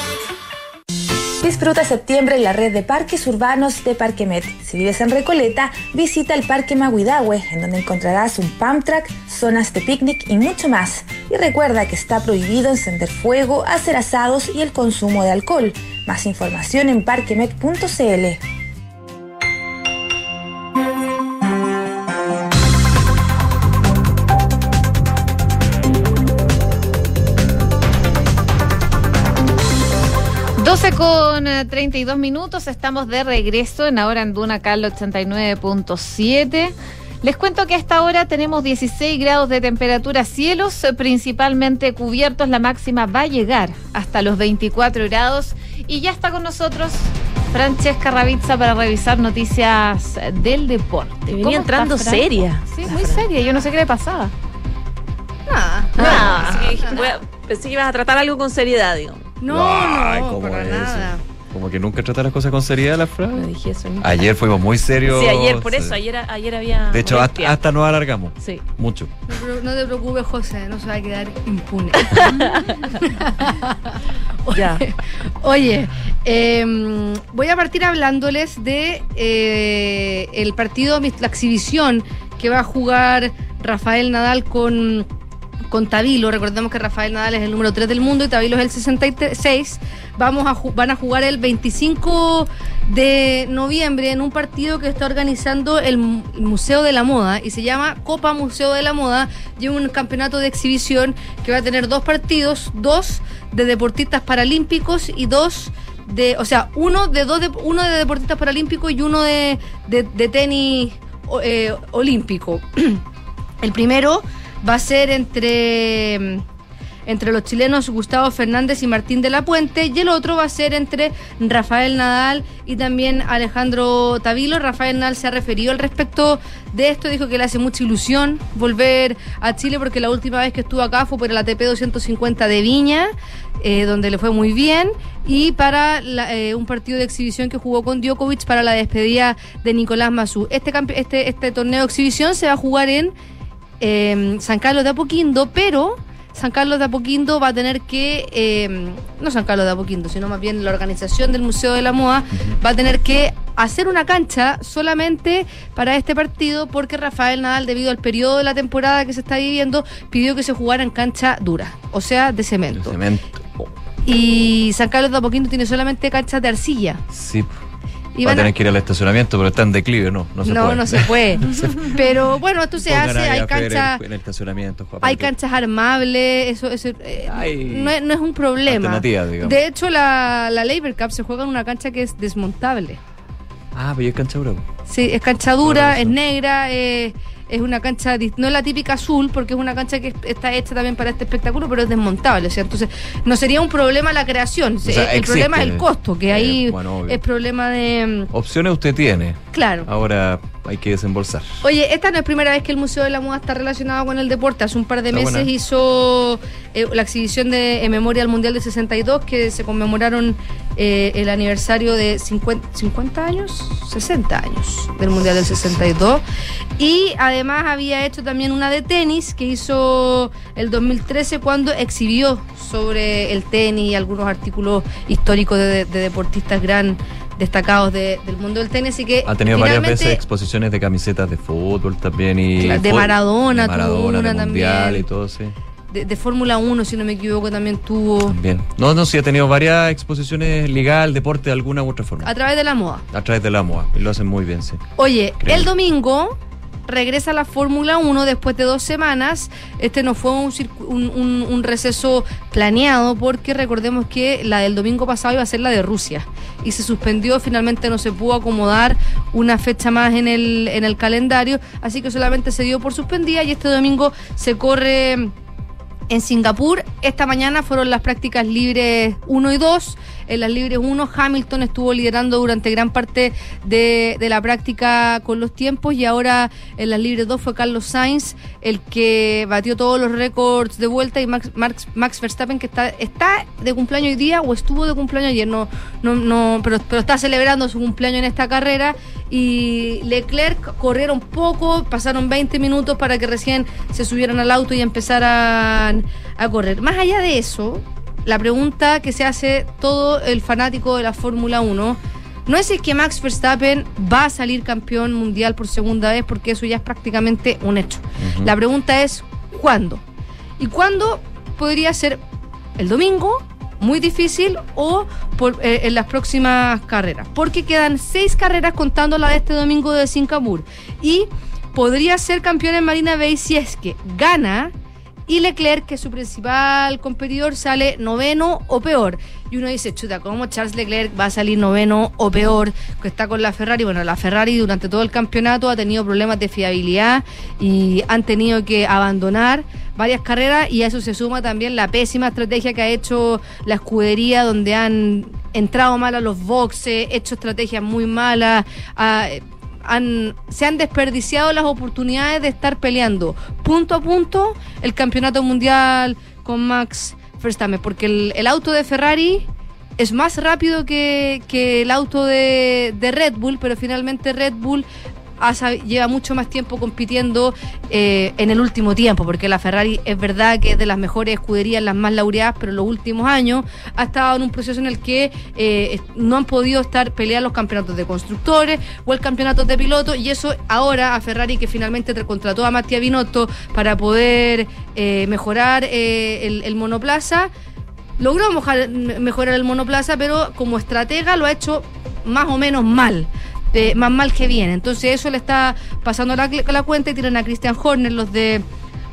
Disfruta septiembre en la red de parques urbanos de Parquemet. Si vives en Recoleta, visita el Parque Maguidahue, en donde encontrarás un pump track, zonas de picnic y mucho más. Y recuerda que está prohibido encender fuego, hacer asados y el consumo de alcohol. Más información en parquemet.cl. con 32 minutos, estamos de regreso en ahora en Duna Cal 89.7. Les cuento que a esta hora tenemos 16 grados de temperatura, cielos principalmente cubiertos, la máxima va a llegar hasta los 24 grados y ya está con nosotros Francesca Ravizza para revisar noticias del deporte. Venía entrando seria. Sí, muy seria, yo no sé qué le pasaba. Nada, nada. Pensé que ibas a tratar algo con seriedad, digo. No, no, para nada. Como que nunca trata las cosas con seriedad, la frase. No dije eso. Ayer fuimos muy serios. Sí, ayer, por eso, ayer, ayer había. De hecho, hasta, hasta, nos alargamos. Sí. Mucho. No, te preocupes, José, no se va a quedar impune. <laughs> ya. Oye, eh, voy a partir hablándoles de eh, el partido, la exhibición que va a jugar Rafael Nadal con con Tabilo. Recordemos que Rafael Nadal es el número 3 del mundo y Tabilo es el 66. Vamos a van a jugar el 25 de noviembre en un partido que está organizando el Museo de la Moda y se llama Copa Museo de la Moda y un campeonato de exhibición que va a tener dos partidos, dos de deportistas paralímpicos y dos de, o sea, uno de dos de, uno de deportistas paralímpicos y uno de, de, tenis eh, olímpico. <clears throat> el primero va a ser entre entre los chilenos Gustavo Fernández y Martín de la Puente y el otro va a ser entre Rafael Nadal y también Alejandro Tavilo. Rafael Nadal se ha referido al respecto de esto, dijo que le hace mucha ilusión volver a Chile porque la última vez que estuvo acá fue por el ATP 250 de Viña, eh, donde le fue muy bien, y para eh, un partido de exhibición que jugó con Djokovic para la despedida de Nicolás Mazú. Este, este, este torneo de exhibición se va a jugar en eh, San Carlos de Apoquindo, pero San Carlos de Apoquindo va a tener que, eh, no San Carlos de Apoquindo, sino más bien la organización del Museo de la Moda, va a tener que hacer una cancha solamente para este partido porque Rafael Nadal, debido al periodo de la temporada que se está viviendo, pidió que se jugara en cancha dura, o sea, de cemento. Cemento. Y San Carlos de Apoquindo tiene solamente canchas de arcilla. Sí. Va a tener que ir al estacionamiento, pero está en declive, no. No se no, puede. no se puede. <laughs> Pero bueno, esto se hace, hay canchas... En el estacionamiento, Juan Hay canchas armables, eso, eso eh, no, es, no es un problema. De hecho, la, la Labor Cup se juega en una cancha que es desmontable. Ah, pero es cancha bravo. Sí, es cancha dura, es negra, eh, es una cancha, no es la típica azul, porque es una cancha que está hecha también para este espectáculo, pero es desmontable. O sea, entonces no sería un problema la creación. sea, el existe. problema es el costo, que Eh, ahí bueno, es problema de. mm, Opciones usted tiene. Claro. Ahora hay que desembolsar. Oye, esta no es primera vez que el Museo de la Moda está relacionado con el deporte. Hace un par de Está meses buena. hizo eh, la exhibición de en memoria al Mundial de 62, que se conmemoraron eh, el aniversario de 50, 50 años, 60 años del Mundial del 62. Y además había hecho también una de tenis que hizo el 2013 cuando exhibió sobre el tenis y algunos artículos históricos de, de deportistas gran destacados de- del mundo del tenis. Así que Ha tenido varias veces exposiciones de camisetas de fútbol también y Claro, de Maradona de tuvo Maradona, una también. y todo, sí. de, de Fórmula 1, si no me equivoco, también tuvo Bien. No, no, sí, ha tenido varias exposiciones ligadas, deporte de alguna u otra forma. a través de la moda. A través de la MOA. Y lo hacen muy bien, sí. Oye, Creo. el domingo regresa la Fórmula 1 después de dos semanas. Este no fue un- un receso planeado porque recordemos que la del domingo pasado iba a ser la de Rusia y se suspendió, finalmente no se pudo acomodar una fecha más en el, en el calendario, así que solamente se dio por suspendida y este domingo se corre en Singapur. Esta mañana fueron las prácticas libres 1 y 2. En las libres 1, Hamilton estuvo liderando durante gran parte de, la práctica con los tiempos y ahora en las libres 2 fue Carlos Sainz el que batió todos los récords de vuelta y Max, Max, Max Verstappen que está, está de cumpleaños hoy día o estuvo de cumpleaños ayer, no, no, no, pero, pero está celebrando su cumpleaños en esta carrera y Leclerc corrieron poco, pasaron 20 minutos para que recién se subieran al auto y empezaran a correr. Más allá de eso, la pregunta que se hace todo el fanático de la Fórmula 1 no es es que Max Verstappen va a salir campeón mundial por segunda vez, porque eso ya es prácticamente un hecho. La pregunta es ¿cuándo? ¿Y cuándo podría ser el domingo? Muy difícil o por, eh, en las próximas carreras. Porque quedan seis carreras contando la de este domingo de Singapur. Y podría ser campeón en Marina Bay si es que gana y Leclerc, que es su principal competidor, sale noveno o peor. Y uno dice, chuta, ¿cómo Charles Leclerc va a salir noveno o peor? Que está con la Ferrari. Bueno, la Ferrari durante todo el campeonato ha tenido problemas de fiabilidad y han tenido que abandonar varias carreras y a eso se suma también la pésima estrategia que ha hecho la escudería donde han entrado mal a los boxes, hecho estrategias muy malas, han, se han desperdiciado las oportunidades de estar peleando punto a punto el campeonato mundial con Max Verstappen, porque el, el auto de Ferrari es más rápido que, que el auto de, de Red Bull, pero finalmente Red Bull ha sab- lleva mucho más tiempo compitiendo eh, en el último tiempo, porque la Ferrari es verdad que es de las mejores escuderías, las más laureadas, pero en los últimos años ha estado en un proceso en el que eh, no han podido estar pelear los campeonatos de constructores o el campeonato de pilotos, y eso ahora a Ferrari que finalmente te contrató a Mattia Binotto para poder eh, mejorar el, el monoplaza, logró mejorar el monoplaza, pero como estratega lo ha hecho más o menos mal. Más mal que bien. Entonces eso le está pasando la, la cuenta y tienen a Christian Horner, los de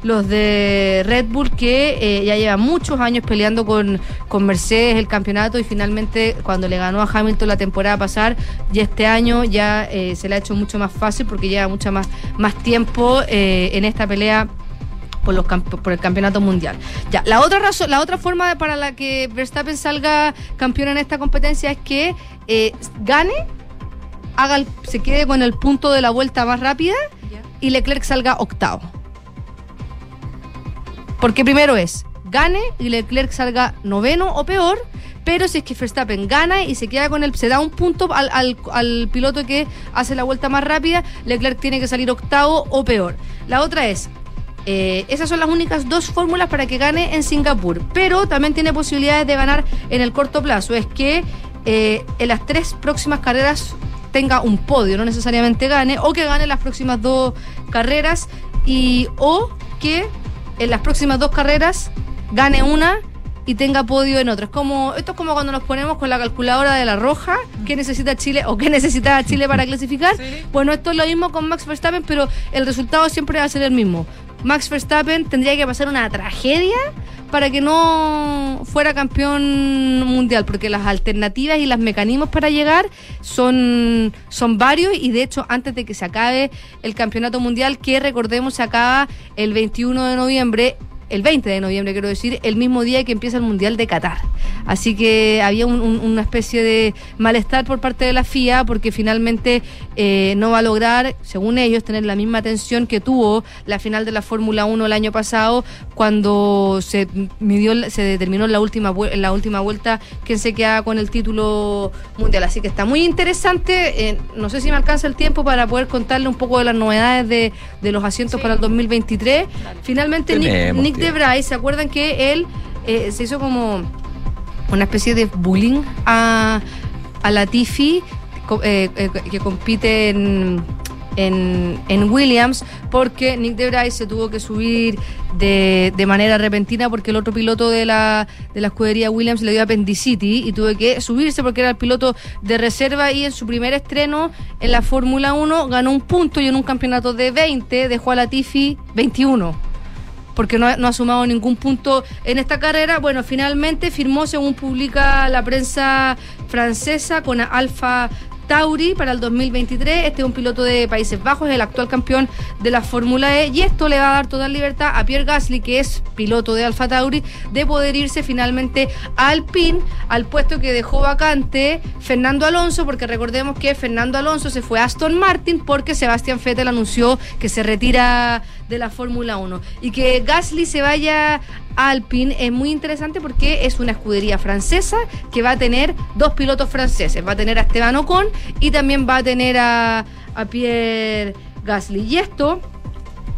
los de Red Bull, que eh, ya lleva muchos años peleando con, con Mercedes el campeonato y finalmente cuando le ganó a Hamilton la temporada pasada, y este año ya eh, se le ha hecho mucho más fácil porque lleva mucho más, más tiempo eh, en esta pelea por, los por el campeonato mundial. Ya, la otra razón, la otra forma para la que Verstappen salga campeón en esta competencia es que gane, haga el- se quede con el punto de la vuelta más rápida y Leclerc salga octavo. Porque primero es gane y Leclerc salga noveno o peor, pero si es que Verstappen gana y se queda con el, se da un punto al, al- al piloto que hace la vuelta más rápida, Leclerc tiene que salir octavo o peor. La otra es, eh, esas son las únicas dos fórmulas para que gane en Singapur, pero también tiene posibilidades de ganar en el corto plazo. Es que eh, en las tres próximas carreras tenga un podio, no necesariamente gane, o que gane las próximas dos carreras y o que en las próximas dos carreras gane una y tenga podio en otra. Es como, esto es como cuando nos ponemos con la calculadora de la roja, ¿qué necesita Chile o qué necesita Chile para <laughs> clasificar? Bueno, esto es lo mismo con Max Verstappen, pero el resultado siempre va a ser el mismo. Max Verstappen tendría que pasar una tragedia para que no fuera campeón mundial, porque las alternativas y los mecanismos para llegar son, son varios y de hecho antes de que se acabe el campeonato mundial, que recordemos se acaba el 21 de noviembre, el 20 de noviembre quiero decir, el mismo día que empieza el Mundial de Qatar. Así que había un- un- una especie de malestar por parte de la FIA porque finalmente eh, no va a lograr, según ellos, tener la misma atención que tuvo la final de la Fórmula 1 el año pasado cuando se midió, se determinó en la última, en la última vuelta quién se queda con el título mundial. Así que está muy interesante. eh, no sé si me alcanza el tiempo para poder contarle un poco de las novedades de, de los asientos para el 2023. Finalmente, Nick, Nick tiempo. DeVries, ¿se acuerdan que él eh, se hizo como una especie de bullying a, a la Tiffy que compite en, en, en Williams porque Nick DeVries se tuvo que subir de, de manera repentina porque el otro piloto de la, de la escudería Williams le dio apendicitis y tuvo que subirse porque era el piloto de reserva y en su primer estreno en la Fórmula 1 ganó un punto y en un campeonato de 20 dejó a la Tiffy 21 porque no, no ha sumado ningún punto en esta carrera. Bueno, finalmente firmó, según publica la prensa francesa, con Alfa Tauri para el 2023. Este es un piloto de Países Bajos, el actual campeón de la Fórmula E, y esto le va a dar toda libertad a Pierre Gasly, que es piloto de Alfa Tauri, de poder irse finalmente a Alpine, al puesto que dejó vacante Fernando Alonso, porque recordemos que Fernando Alonso se fue a Aston Martin porque Sebastián Vettel anunció que se retira de la Fórmula 1. Y que Gasly se vaya a Alpine es muy interesante porque es una escudería francesa que va a tener dos pilotos franceses. Va a tener a Esteban Ocon y también va a tener a, a Pierre Gasly. Y esto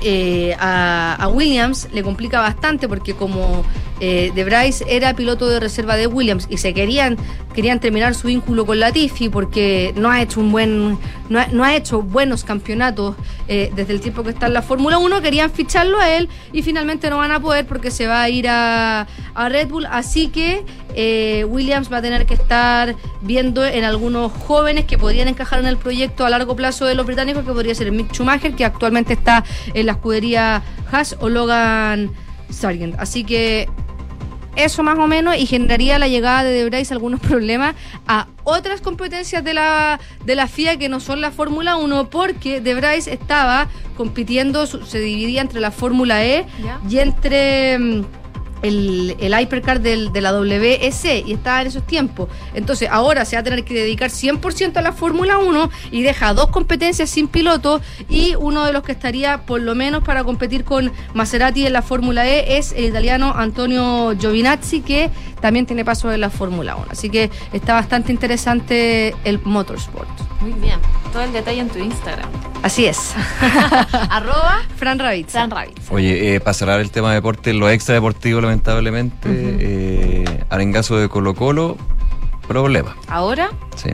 eh, a, a Williams le complica bastante porque como eh, De Bryce era piloto de reserva de Williams y se querían querían terminar su vínculo con Latifi porque no ha hecho un buen no ha, no ha hecho buenos campeonatos eh, desde el tiempo que está en la Fórmula 1 querían ficharlo a él y finalmente no van a poder porque se va a ir a, a Red Bull. Así que eh, Williams va a tener que estar viendo en algunos jóvenes que podrían encajar en el proyecto a largo plazo de los británicos que podría ser Mick Schumacher que actualmente está en la escudería Haas o Logan Sargent. Así que eso más o menos y generaría la llegada de De Vries algunos <laughs> problemas a otras competencias de la, de la FIA que no son la Fórmula 1 porque De Vries estaba compitiendo, se dividía entre la Fórmula E Ya. y entre mm, el, el Hypercar del, de la WEC y estaba en esos tiempos. Entonces ahora se va a tener que dedicar 100% a la Fórmula 1 y deja dos competencias sin piloto y uno de los que estaría por lo menos para competir con Maserati en la Fórmula E es el italiano Antonio Giovinazzi que también tiene paso en la Fórmula 1. Así que está bastante interesante el motorsport. Muy bien. Todo el detalle en tu Instagram. Así es. <laughs> Arroba Fran Ravitz. San Ravitz. Oye, eh, para cerrar el tema de deporte, lo extra deportivo, lamentablemente, eh, arengazo de Colo Colo, problema. Ahora, Sí.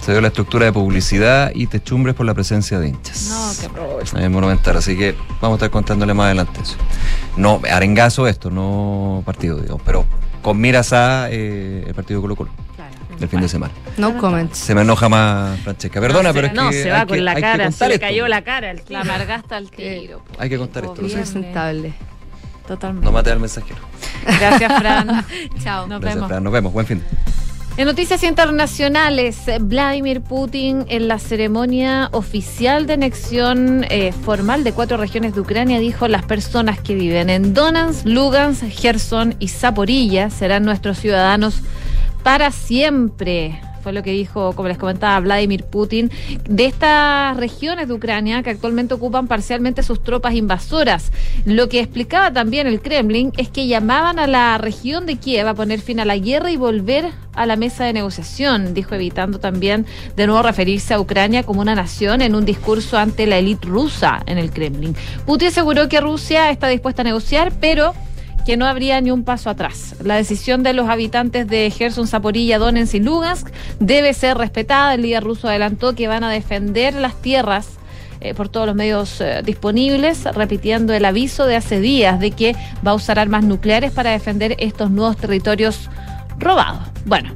Se dio la estructura de publicidad y techumbres por la presencia de hinchas. no, qué pro. En el Monumental, así que vamos a estar contándole más adelante eso. No, arengazo esto, no partido, digamos, pero con miras a eh, el partido de Colo Colo del fin de semana. No comments. Se me enoja más Francesca. Perdona, no, pero se, es no, que se hay va con que- la cara, se contar le esto. cayó la cara. El La amargaste al tiro. Hay que contar esto. lo siento. Presentable. Totalmente. No mate al mensajero. Gracias, <laughs> Fran. Chao. Nos Gracias, vemos. Fran. Nos vemos. Buen fin. En noticias internacionales, Vladimir Putin en la ceremonia oficial de anexión eh, formal de cuatro regiones de Ucrania dijo las personas que viven en Donetsk, Lugansk, Gerson y Zaporilla serán nuestros ciudadanos para siempre fue lo que dijo, como les comentaba, Vladimir Putin, de estas regiones de Ucrania que actualmente ocupan parcialmente sus tropas invasoras. Lo que explicaba también el Kremlin es que llamaban a la región de Kiev a poner fin a la guerra y volver a la mesa de negociación, dijo evitando también de nuevo referirse a Ucrania como una nación en un discurso ante la élite rusa en el Kremlin. Putin aseguró que Rusia está dispuesta a negociar, pero que no habría ni un paso atrás. La decisión de los habitantes de Gerson, Zaporilla, Donetsk y Lugansk debe ser respetada. El líder ruso adelantó que van a defender las tierras eh, por todos los medios eh, disponibles, repitiendo el aviso de hace días de que va a usar armas nucleares para defender estos nuevos territorios robados. Bueno,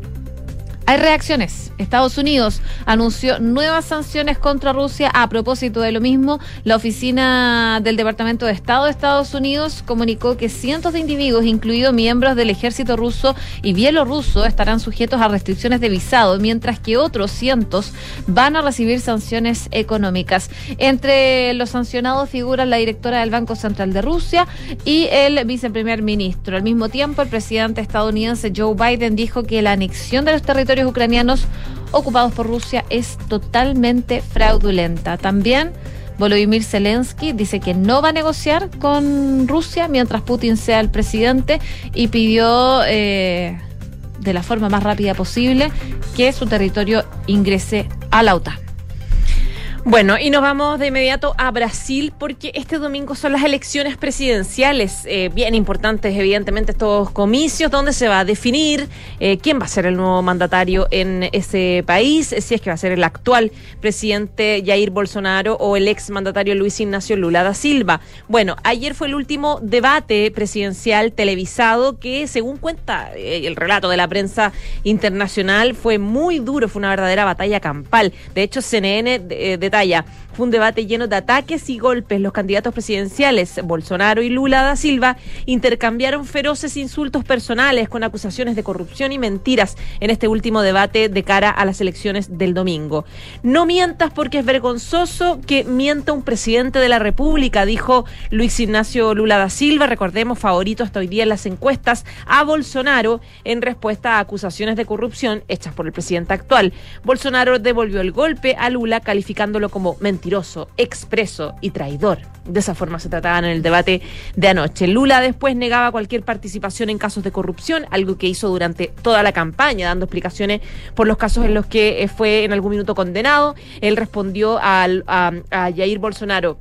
hay reacciones. Estados Unidos anunció nuevas sanciones contra Rusia a propósito de lo mismo. La oficina del Departamento de Estado de Estados Unidos comunicó que cientos de individuos, incluidos miembros del ejército ruso y bielorruso, estarán sujetos a restricciones de visado, mientras que otros cientos van a recibir sanciones económicas. Entre los sancionados figuran la directora del Banco Central de Rusia y el viceprimer ministro. Al mismo tiempo, el presidente estadounidense Joe Biden dijo que la anexión de los territorios ucranianos ocupados por Rusia es totalmente fraudulenta. También Volodymyr Zelensky dice que no va a negociar con Rusia mientras Putin sea el presidente y pidió eh, de la forma más rápida posible que su territorio ingrese a la OTAN. Bueno, y nos vamos de inmediato a Brasil porque este domingo son las elecciones presidenciales, eh, bien importantes evidentemente estos comicios donde se va a definir eh, quién va a ser el nuevo mandatario en ese país, si es que va a ser el actual presidente Jair Bolsonaro o el ex mandatario Luis Ignacio Lula da Silva. Bueno, ayer fue el último debate presidencial televisado que según cuenta eh, el relato de la prensa internacional fue muy duro, fue una verdadera batalla campal. De hecho, CNN de Fue un debate lleno de ataques y golpes. Los candidatos presidenciales, Bolsonaro y Lula da Silva, intercambiaron feroces insultos personales con acusaciones de corrupción y mentiras en este último debate de cara a las elecciones del domingo. No mientas porque es vergonzoso que mienta un presidente de la República, dijo Luis Ignacio Lula da Silva, recordemos, favorito hasta hoy día en las encuestas, a Bolsonaro en respuesta a acusaciones de corrupción hechas por el presidente actual. Bolsonaro devolvió el golpe a Lula como mentiroso, expreso y traidor. De esa forma se trataban en el debate de anoche. Lula después negaba cualquier participación en casos de corrupción, algo que hizo durante toda la campaña, dando explicaciones por los casos en los que eh, fue en algún minuto condenado. Él respondió a Jair Bolsonaro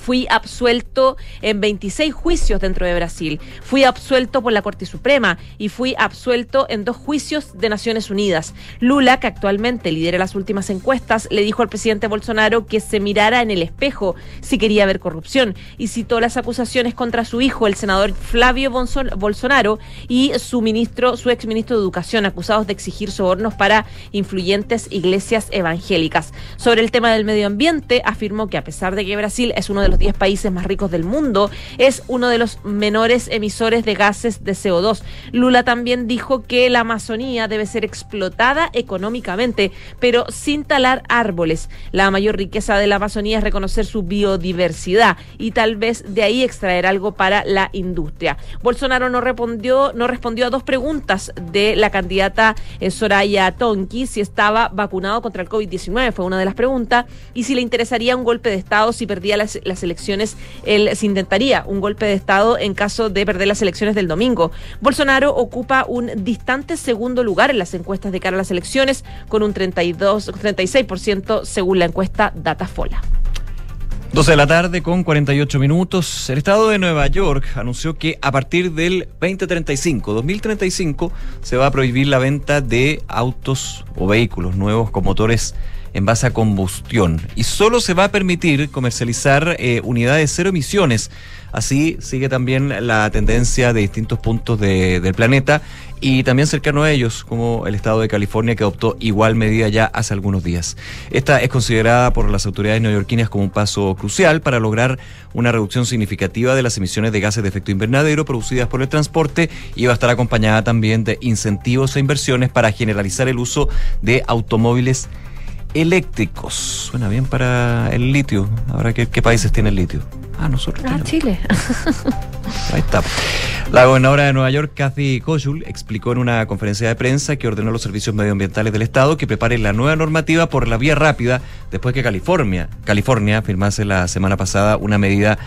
Fui absuelto en 26 juicios dentro de Brasil. Fui absuelto por la Corte Suprema y fui absuelto en dos juicios de Naciones Unidas. Lula, que actualmente lidera las últimas encuestas, le dijo al presidente Bolsonaro que se mirara en el espejo si quería ver corrupción y citó las acusaciones contra su hijo, el senador Flavio Bolsonaro, y su ministro, su exministro de Educación, acusados de exigir sobornos para influyentes iglesias evangélicas. Sobre el tema del medio ambiente, afirmó que a pesar de que Brasil es uno de los 10 países más ricos del mundo, es uno de los menores emisores de gases de CO2. Lula también dijo que la Amazonía debe ser explotada económicamente, pero sin talar árboles. La mayor riqueza de la Amazonía es reconocer su biodiversidad y tal vez de ahí extraer algo para la industria. Bolsonaro no respondió, no respondió a dos preguntas de la candidata eh, Soraya Tonki si estaba vacunado contra el COVID-19, fue una de las preguntas, y si le interesaría un golpe de Estado si perdía las, las elecciones, él se intentaría un golpe de Estado en caso de perder las elecciones del domingo. Bolsonaro ocupa un distante segundo lugar en las encuestas de cara a las elecciones, con un 32, 36% según la encuesta Datafola. 12 de la tarde con 48 minutos. El estado de Nueva York anunció que a partir del 2035, 2035, se va a prohibir la venta de autos o vehículos nuevos con motores en base a combustión y solo se va a permitir comercializar eh, unidades cero emisiones. Así sigue también la tendencia de distintos puntos de- del planeta y también cercano a ellos, como el estado de California que adoptó igual medida ya hace algunos días. Esta es considerada por las autoridades neoyorquinas como un paso crucial para lograr una reducción significativa de las emisiones de gases de efecto invernadero producidas por el transporte y va a estar acompañada también de incentivos e inversiones para generalizar el uso de automóviles. Suena bien para el litio. Ahora, ¿qué, qué países tienen litio? Ah, nosotros. Ah, tenemos. Chile. Ahí está. La gobernadora de Nueva York, Kathy Hochul, explicó en una conferencia de prensa que ordenó a los servicios medioambientales del Estado que preparen la nueva normativa por la vía rápida después que California, California firmase la semana pasada una medida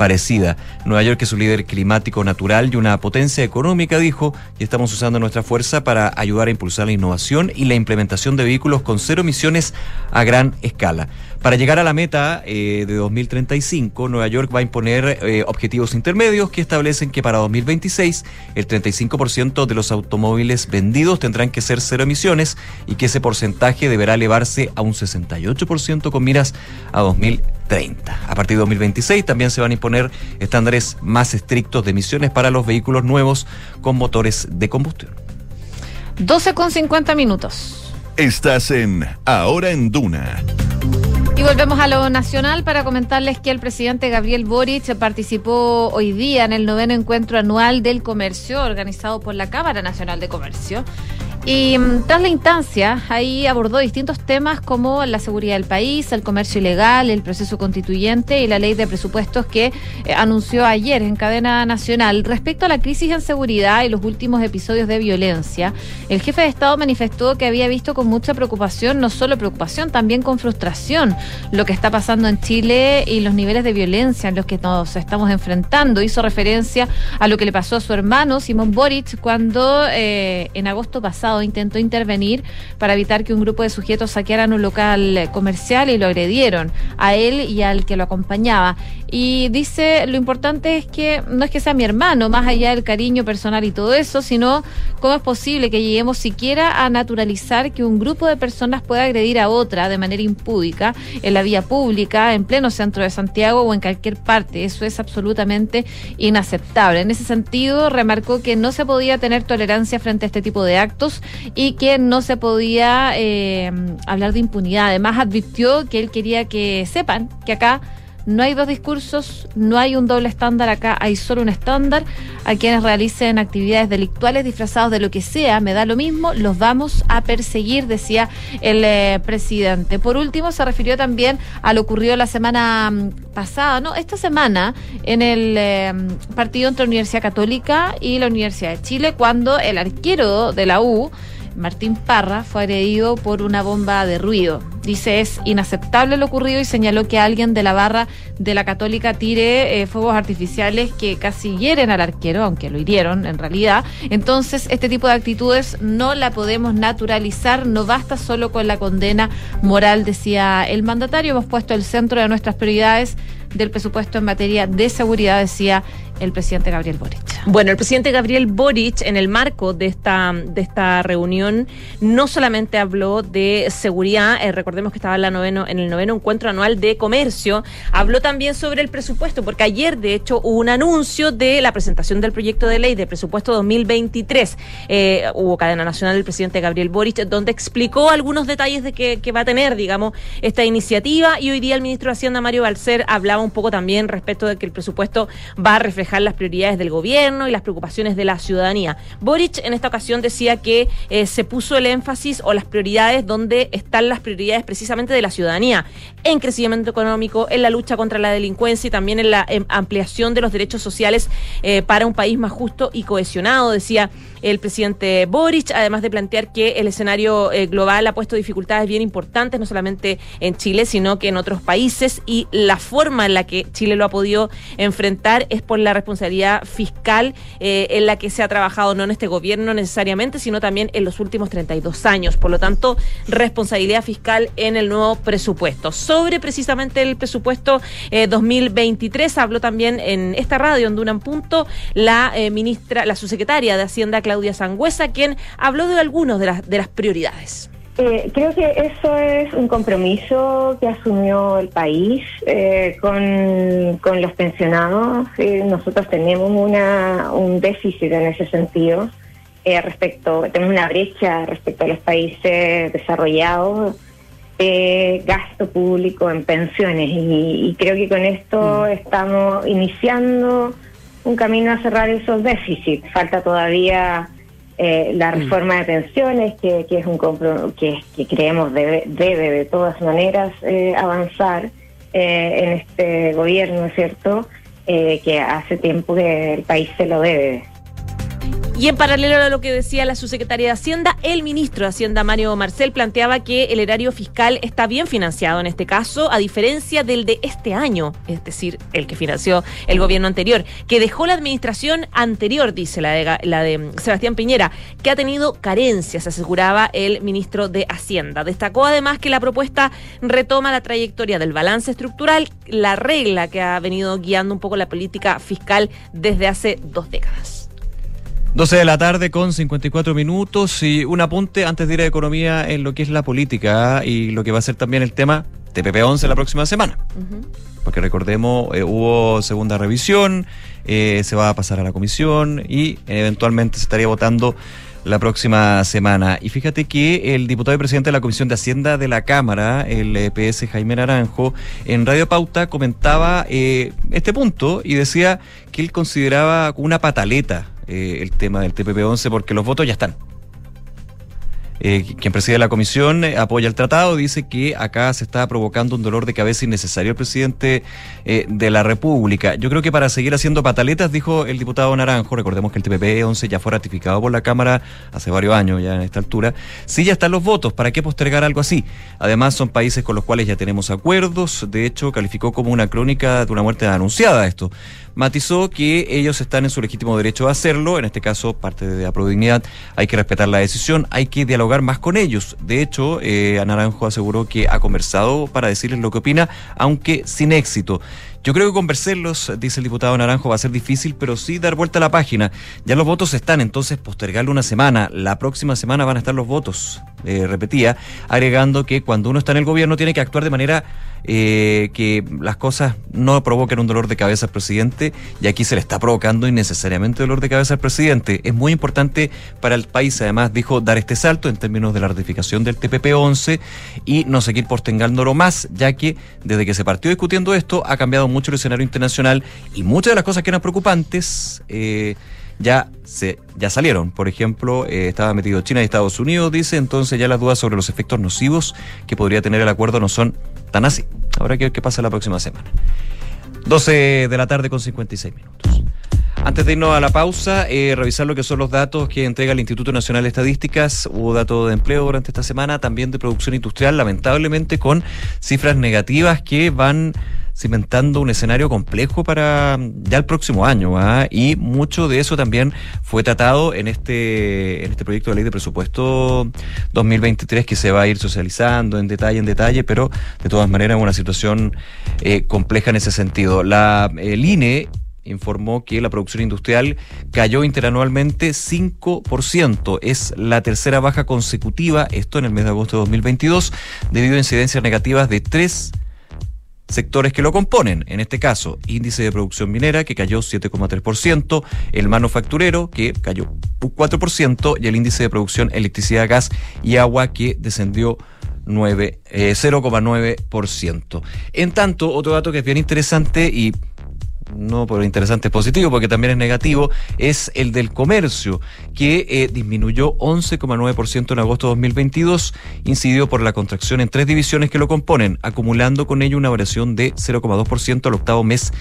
parecida. Nueva York es un líder climático natural y una potencia económica, dijo, y estamos usando nuestra fuerza para ayudar a impulsar la innovación y la implementación de vehículos con cero emisiones a gran escala. Para llegar a la meta eh, de 2035, Nueva York va a imponer eh, objetivos intermedios que establecen que para 2026 el 35% de los automóviles vendidos tendrán que ser cero emisiones y que ese porcentaje deberá elevarse a un 68% con miras a 2030. A partir de 2026 también se van a imponer estándares más estrictos de emisiones para los vehículos nuevos con motores de combustión. 12 con 50 minutos. Estás en Ahora en Duna. Y volvemos a lo nacional para comentarles que el presidente Gabriel Boric participó hoy día en el noveno encuentro anual del comercio organizado por la Cámara Nacional de Comercio. Y mm, tras la instancia, ahí abordó distintos temas como la seguridad del país, el comercio ilegal, el proceso constituyente y la ley de presupuestos que eh, anunció ayer en cadena nacional. Respecto a la crisis en seguridad y los últimos episodios de violencia, el jefe de Estado manifestó que había visto con mucha preocupación, no solo preocupación, también con frustración, lo que está pasando en Chile y los niveles de violencia en los que nos estamos enfrentando. Hizo referencia a lo que le pasó a su hermano, Simón Boric, cuando eh, en agosto pasado intentó intervenir para evitar que un grupo de sujetos saquearan un local comercial y lo agredieron a él y al que lo acompañaba. Y dice, lo importante es que no es que sea mi hermano, más allá del cariño personal y todo eso, sino cómo es posible que lleguemos siquiera a naturalizar que un grupo de personas pueda agredir a otra de manera impúdica en la vía pública, en pleno centro de Santiago o en cualquier parte. Eso es absolutamente inaceptable. En ese sentido, remarcó que no se podía tener tolerancia frente a este tipo de actos y que no se podía eh, hablar de impunidad. Además, advirtió que él quería que sepan que acá no hay dos discursos, no hay un doble estándar acá, hay solo un estándar. A quienes realicen actividades delictuales disfrazados de lo que sea, me da lo mismo, los vamos a perseguir, decía el eh, presidente. Por último, se refirió también a lo ocurrido la semana mm, pasada, ¿no? Esta semana en el eh, partido entre la Universidad Católica y la Universidad de Chile, cuando el arquero de la U, Martín Parra fue agredido por una bomba de ruido. Dice es inaceptable lo ocurrido y señaló que alguien de la barra de la Católica tire eh, fuegos artificiales que casi hieren al arquero, aunque lo hirieron en realidad. Entonces, este tipo de actitudes no la podemos naturalizar, no basta solo con la condena moral, decía el mandatario. Hemos puesto el centro de nuestras prioridades del presupuesto en materia de seguridad, decía el presidente Gabriel Boric. Bueno, el presidente Gabriel Boric, en el marco de esta, de esta reunión, no solamente habló de seguridad, eh, recordemos que estaba en, la noveno, en el noveno encuentro anual de comercio, habló también sobre el presupuesto, porque ayer, de hecho, hubo un anuncio de la presentación del proyecto de ley de presupuesto 2023. Eh, hubo cadena nacional del presidente Gabriel Boric, donde explicó algunos detalles de que, que va a tener, digamos, esta iniciativa, y hoy día el ministro de Hacienda, Mario Balcer, hablaba un poco también respecto de que el presupuesto va a reflejar las prioridades del gobierno y las preocupaciones de la ciudadanía. Boric en esta ocasión decía que eh, se puso el énfasis o las prioridades donde están las prioridades precisamente de la ciudadanía, en crecimiento económico, en la lucha contra la delincuencia y también en la em, ampliación de los derechos sociales eh, para un país más justo y cohesionado, decía el presidente Boric, además de plantear que el escenario eh, global ha puesto dificultades bien importantes, no solamente en Chile, sino que en otros países, y la forma en la que Chile lo ha podido enfrentar es por la responsabilidad fiscal eh, en la que se ha trabajado no en este gobierno necesariamente, sino también en los últimos 32 años. Por lo tanto, responsabilidad fiscal en el nuevo presupuesto. Sobre precisamente el presupuesto eh, 2023, habló también en esta radio, en Dunan Punto, la eh, ministra, la subsecretaria de Hacienda, Claudia Sangüesa, quien habló de algunos de las, de las prioridades. Eh, creo que eso es un compromiso que asumió el país eh, con, con, los pensionados. Eh, nosotros tenemos una, un déficit en ese sentido. respecto Tenemos una brecha respecto a los países desarrollados de gasto público en pensiones y, y creo que con esto mm. estamos iniciando un camino a cerrar esos déficits. Falta todavía eh, la mm. reforma de pensiones, que, es un que, que creemos debe, debe de todas maneras eh, avanzar eh, en este gobierno, ¿cierto? que hace tiempo que el país se lo debe. Y en paralelo a lo que decía la subsecretaria de Hacienda, el ministro de Hacienda, Mario Marcel, planteaba que el erario fiscal está bien financiado en este caso, a diferencia del de este año, es decir, el que financió el gobierno anterior, que dejó la administración anterior, dice la de, la de Sebastián Piñera, que ha tenido carencias, aseguraba el ministro de Hacienda. Destacó además que la propuesta retoma la trayectoria del balance estructural, la regla que ha venido guiando un poco la política fiscal desde hace dos décadas. 12 de la tarde con 54 minutos y un apunte antes de ir a economía en lo que es la política y lo que va a ser también el tema TPP-11 la próxima semana. Porque recordemos, eh, hubo segunda revisión, eh, se va a pasar a la comisión y eventualmente se estaría votando la próxima semana. Y fíjate que el diputado y presidente de la Comisión de Hacienda de la Cámara, el EPS Jaime Naranjo, en Radio Pauta comentaba eh, este punto y decía que él consideraba una pataleta eh, el tema del TPP-11 porque los votos ya están. Eh, quien preside la comisión eh, apoya el tratado, dice que acá se está provocando un dolor de cabeza innecesario el presidente de la República. Yo creo que para seguir haciendo pataletas, dijo el diputado Naranjo, recordemos que el TPP-11 ya fue ratificado por la Cámara hace varios años ya en esta altura, sí ya están los votos, ¿para qué postergar algo así? Además son países con los cuales ya tenemos acuerdos, de hecho calificó como una crónica de una muerte anunciada esto matizó que ellos están en su legítimo derecho a hacerlo, en este caso parte de la Prodignidad, hay que respetar la decisión, hay que dialogar más con ellos. De hecho, eh, Naranjo aseguró que ha conversado para decirles lo que opina, aunque sin éxito. Yo creo que convencerlos, dice el diputado Naranjo, va a ser difícil, pero sí dar vuelta a la página. Ya los votos están, entonces postergarlo una semana. La próxima semana van a estar los votos, eh, repetía, agregando que cuando uno está en el gobierno tiene que actuar de manera eh, que las cosas no provoquen un dolor de cabeza al presidente y aquí se le está provocando innecesariamente dolor de cabeza al presidente. Es muy importante para el país, además, dijo, dar este salto en términos de la ratificación del TPP-11 y no seguir postergándolo más, ya que desde que se partió discutiendo esto ha cambiado mucho el escenario internacional y muchas de las cosas que eran preocupantes... Eh, ya se ya salieron. Por ejemplo, eh, estaba metido China y Estados Unidos, dice, entonces ya las dudas sobre los efectos nocivos que podría tener el acuerdo no son tan así. Habrá que ver qué pasa la próxima semana. 12 de la tarde con 56 minutos. Antes de irnos a la pausa, eh, revisar lo que son los datos que entrega el Instituto Nacional de Estadísticas. Hubo datos de empleo durante esta semana, también de producción industrial, lamentablemente con cifras negativas que van cimentando un escenario complejo para ya el próximo año. ¿ah? Y mucho de eso también fue tratado en este, en este proyecto de ley de presupuesto 2023 que se va a ir socializando en detalle, en detalle, pero de todas maneras una situación eh, compleja en ese sentido. La, el INE informó que la producción industrial cayó interanualmente 5%. Es la tercera baja consecutiva, esto en el mes de agosto de 2022, debido a incidencias negativas de tres sectores que lo componen. En este caso, índice de producción minera que cayó 7,3%, el manufacturero que cayó 4% y el índice de producción electricidad, gas y agua que descendió 0,9%. Eh, en tanto, otro dato que es bien interesante y no por interesante es positivo, porque también es negativo, es el del comercio, que eh, disminuyó 11,9% en agosto de 2022, incidido por la contracción en tres divisiones que lo componen, acumulando con ello una variación de 0,2% al octavo mes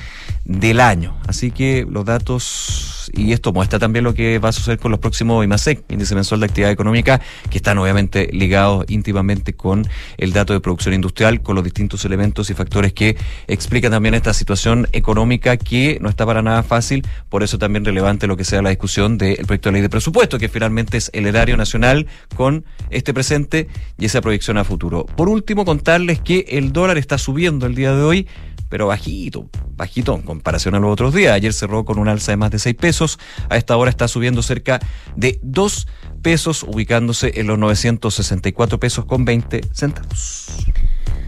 del año. Así que los datos, y esto muestra también lo que va a suceder con los próximos IMASEC, índice mensual de actividad económica, que están obviamente ligados íntimamente con el dato de producción industrial, con los distintos elementos y factores que explican también esta situación económica que no está para nada fácil, por eso también relevante lo que sea la discusión del proyecto de ley de presupuesto, que finalmente es el erario nacional con este presente y esa proyección a futuro. Por último, contarles que el dólar está subiendo el día de hoy, pero bajito, bajito en comparación a los otros días. Ayer cerró con un alza de más de 6 pesos. A esta hora está subiendo cerca de 2 pesos, ubicándose en los 964 pesos con 20 centavos.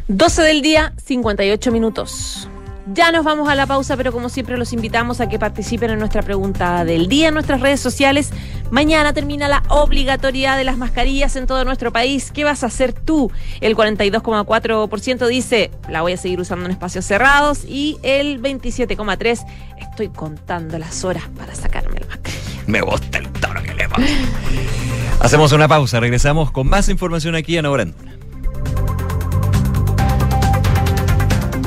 12 del día, 58 minutos. Ya nos vamos a la pausa, pero como siempre los invitamos a que participen en nuestra pregunta del día en nuestras redes sociales. Mañana termina la obligatoriedad de las mascarillas en todo nuestro país. ¿Qué vas a hacer tú? El 42,4% dice, la voy a seguir usando en espacios cerrados y el 27,3% estoy contando las horas para sacarme la mascarilla. Me gusta el tono que le pone. Hacemos una pausa, regresamos con más información aquí en Ahora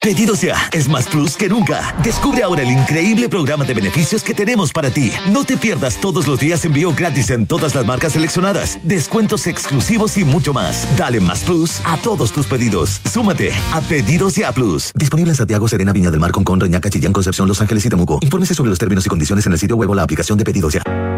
Pedidos ya es más plus que nunca. Descubre ahora el increíble programa de beneficios que tenemos para ti. No te pierdas todos los días envío gratis en todas las marcas seleccionadas, descuentos exclusivos y mucho más. Dale más plus a todos tus pedidos. Súmate a Pedidos ya Plus. Disponible en Santiago, Serena, Viña del Mar, Concón, Reñaca, Chillán, Concepción, Los Ángeles y Temuco. Infórmese sobre los términos y condiciones en el sitio web o la aplicación de Pedidos ya.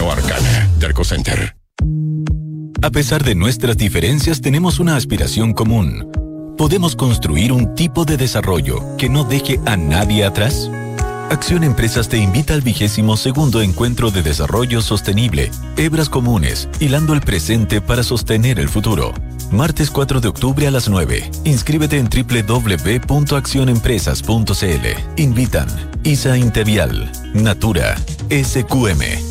Arcana. Derco Center. A pesar de nuestras diferencias, tenemos una aspiración común. ¿Podemos construir un tipo de desarrollo que no deje a nadie atrás? Acción Empresas te invita al vigésimo segundo encuentro de desarrollo sostenible, Hebras Comunes, hilando el presente para sostener el futuro. Martes 4 de octubre a las 9. Inscríbete en www.accionempresas.cl. Invitan ISA Intervial, Natura, SQM.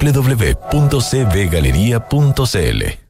www.cbgalería.cl.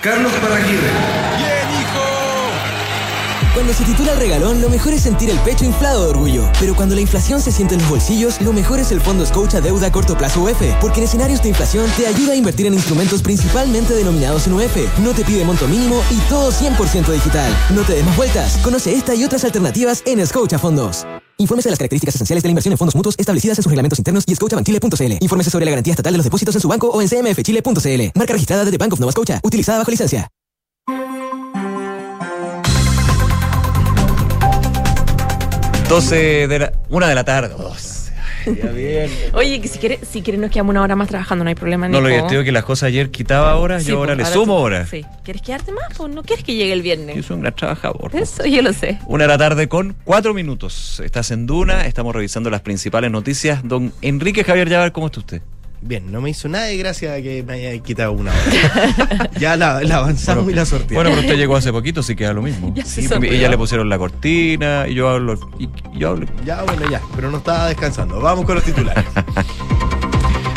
Carlos Paraguirre. Cuando se titula el regalón, lo mejor es sentir el pecho inflado de orgullo. Pero cuando la inflación se siente en los bolsillos, lo mejor es el Fondo Scotia Deuda a Corto Plazo UF. Porque en escenarios de inflación te ayuda a invertir en instrumentos principalmente denominados en UF. No te pide monto mínimo y todo 100% digital. No te des más vueltas. Conoce esta y otras alternativas en Scotia Fondos. Infórmese de las características esenciales de la inversión en fondos mutuos establecidas en sus reglamentos internos y scotiabankchile.cl. Infórmese sobre la garantía estatal de los depósitos en su banco o en cmfchile.cl. Marca registrada de Bank of Nova Scotia. Utilizada bajo licencia. 12 de la. Una de la tarde. Ya bien. Oye, que si quieres, si quieres nos quedamos una hora más trabajando, no hay problema. No, lo Nico. divertido que las cosas ayer quitaba horas, Sí, yo ahora pues, le sumo horas. Sí. ¿Quieres quedarte más? Pues no quieres que llegue el viernes. Yo soy un gran trabajador. Eso yo lo sé. Una de la tarde con cuatro minutos. Estás en Duna, estamos revisando las principales noticias. Don Enrique Javier Llavar, ¿cómo está usted? Bien, no me hizo nada de gracia que me haya quitado una hora. <laughs> ya la, la avanzamos y la sorteamos. Bueno, pero usted llegó hace poquito, así queda lo mismo. <laughs> Ya se Sí, y ya le pusieron la cortina, y yo hablo. Y yo hablo. Ya, bueno, ya, pero no estaba descansando. Vamos con los titulares. <laughs>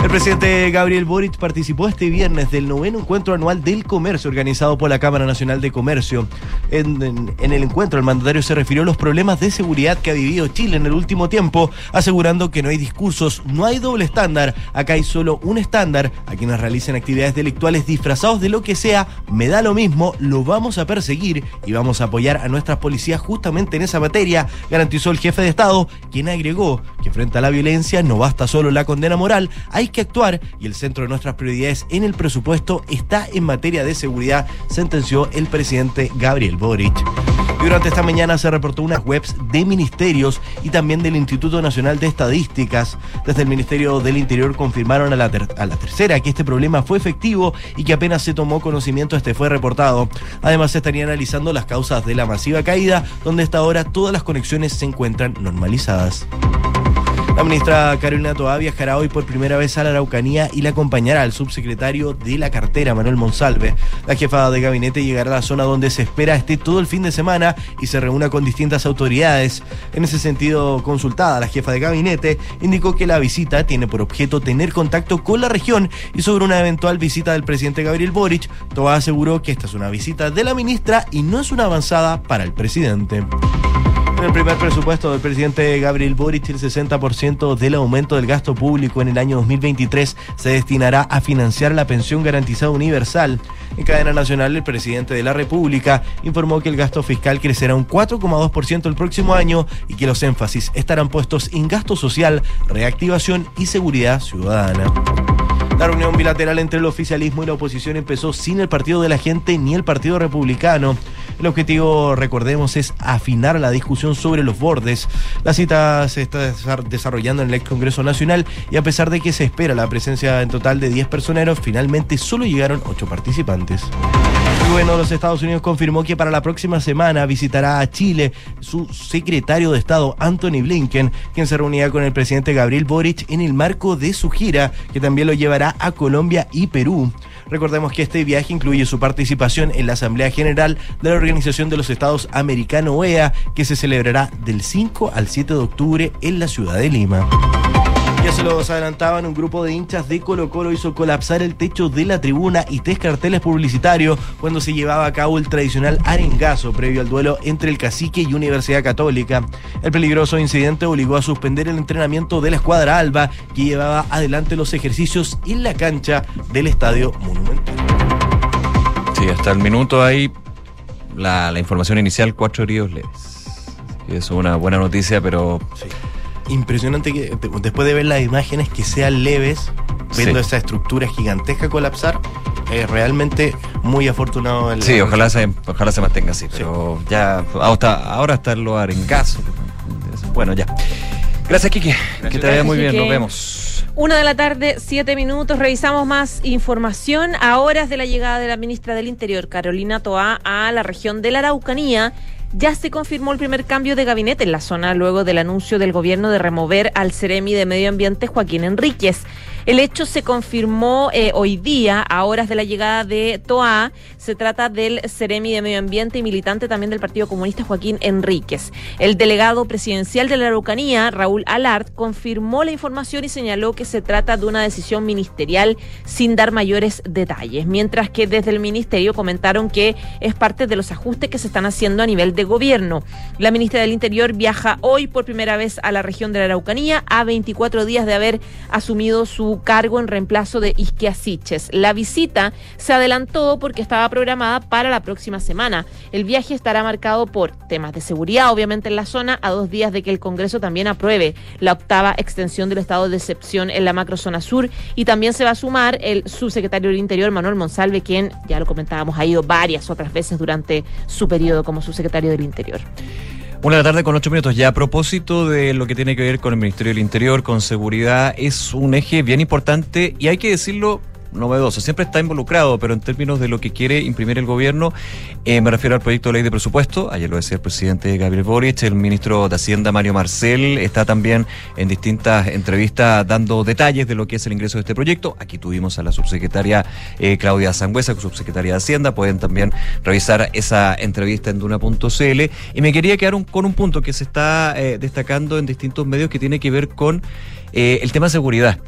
El presidente Gabriel Boric participó este viernes del noveno encuentro anual del comercio organizado por la Cámara Nacional de Comercio. En, el encuentro, el mandatario se refirió a los problemas de seguridad que ha vivido Chile en el último tiempo, asegurando que no hay discursos, no hay doble estándar, acá hay solo un estándar. A quienes realicen actividades delictuales disfrazados de lo que sea, me da lo mismo, lo vamos a perseguir y vamos a apoyar a nuestras policías justamente en esa materia, garantizó el jefe de Estado, quien agregó que frente a la violencia no basta solo la condena moral, hay actuar y el centro de nuestras prioridades en el presupuesto está en materia de seguridad, sentenció el presidente Gabriel Boric. Durante esta mañana se reportó unas webs de ministerios y también del Instituto Nacional de Estadísticas. Desde el Ministerio del Interior confirmaron a la, a la tercera que este problema fue efectivo y que apenas se tomó conocimiento este fue reportado. Además se estaría analizando las causas de la masiva caída, donde hasta ahora todas las conexiones se encuentran normalizadas. La ministra Carolina Toá viajará hoy por primera vez a la Araucanía y la acompañará al subsecretario de la cartera, Manuel Monsalve. La jefa de gabinete llegará a la zona donde se espera esté todo el fin de semana y se reúna con distintas autoridades. En ese sentido, consultada, la jefa de gabinete indicó que la visita tiene por objeto tener contacto con la región y sobre una eventual visita del presidente Gabriel Boric, Toá aseguró que esta es una visita de la ministra y no es una avanzada para el presidente. El primer presupuesto del presidente Gabriel Boric, el 60% del aumento del gasto público en el año 2023 se destinará a financiar la pensión garantizada universal. En cadena nacional, el presidente de la República informó que el gasto fiscal crecerá un 4,2% el próximo año y que los énfasis estarán puestos en gasto social, reactivación y seguridad ciudadana. La reunión bilateral entre el oficialismo y la oposición empezó sin el Partido de la Gente ni el Partido Republicano. El objetivo, recordemos, es afinar la discusión sobre los bordes. La cita se está desa- desarrollando en el ex Congreso Nacional y a pesar de que se espera la presencia en total de 10 personeros, finalmente solo llegaron 8 participantes. De los Estados Unidos confirmó que para la próxima semana visitará a Chile su secretario de Estado, Anthony Blinken, quien se reunirá con el presidente Gabriel Boric en el marco de su gira, que también lo llevará a Colombia y Perú. Recordemos que este viaje incluye su participación en la Asamblea General de la Organización de los Estados Americano OEA, que se celebrará del 5 al 7 de octubre en la ciudad de Lima. Ya se los adelantaban, un grupo de hinchas de Colo Colo hizo colapsar el techo de la tribuna y tres carteles publicitarios cuando se llevaba a cabo el tradicional arengazo previo al duelo entre el Cacique y Universidad Católica. El peligroso incidente obligó a suspender el entrenamiento de la escuadra Alba, que llevaba adelante los ejercicios en la cancha del Estadio Monumental. Sí, hasta el minuto hay la, la información inicial, cuatro heridos leves. Es una buena noticia, pero Impresionante que después de ver las imágenes que sean leves, viendo Sí. esa estructura gigantesca colapsar, es realmente muy afortunado. el- sí, ojalá se, ojalá se mantenga así. Pero ya, hasta, ahora están los arengazos. Bueno, ya. Gracias, Kiki. Que te vaya muy bien. Quique. Nos vemos. Una de la tarde, siete minutos. Revisamos más información a horas de la llegada de la ministra del Interior, Carolina Toá, a la región de la Araucanía. Ya se confirmó el primer cambio de gabinete en la zona luego del anuncio del gobierno de remover al Ceremi de Medio Ambiente Joaquín Enríquez. El hecho se confirmó eh, hoy día, a horas de la llegada de Toa. Se trata del Ceremi de Medio Ambiente y militante también del Partido Comunista Joaquín Enríquez. El delegado presidencial de la Araucanía, Raúl Alart, confirmó la información y señaló que se trata de una decisión ministerial sin dar mayores detalles. Mientras que desde el ministerio comentaron que es parte de los ajustes que se están haciendo a nivel de gobierno. La ministra del Interior viaja hoy por primera vez a la región de la Araucanía a 24 días de haber asumido su cargo en reemplazo de Isquia Siches. La visita se adelantó porque estaba programada para la próxima semana. El viaje estará marcado por temas de seguridad, obviamente en la zona, a dos días de que el Congreso también apruebe la octava extensión del estado de excepción en la macrozona sur y también se va a sumar el subsecretario del Interior, Manuel Monsalve, quien, ya lo comentábamos, ha ido varias otras veces durante su periodo como subsecretario del Interior. Una de la tarde con ocho minutos. Ya a propósito de lo que tiene que ver con el Ministerio del Interior, con seguridad, es un eje bien importante y hay que decirlo novedoso. Siempre está involucrado, pero en términos de lo que quiere imprimir el gobierno, eh, me refiero al proyecto de ley de presupuesto. Ayer lo decía el presidente Gabriel Boric, el ministro de Hacienda Mario Marcel está también en distintas entrevistas dando detalles de lo que es el ingreso de este proyecto. Aquí tuvimos a la subsecretaria eh, Claudia Sangüesa, subsecretaria de Hacienda. Pueden también revisar esa entrevista en duna.cl. Y me quería quedar con un punto que se está eh, destacando en distintos medios que tiene que ver con el tema de seguridad.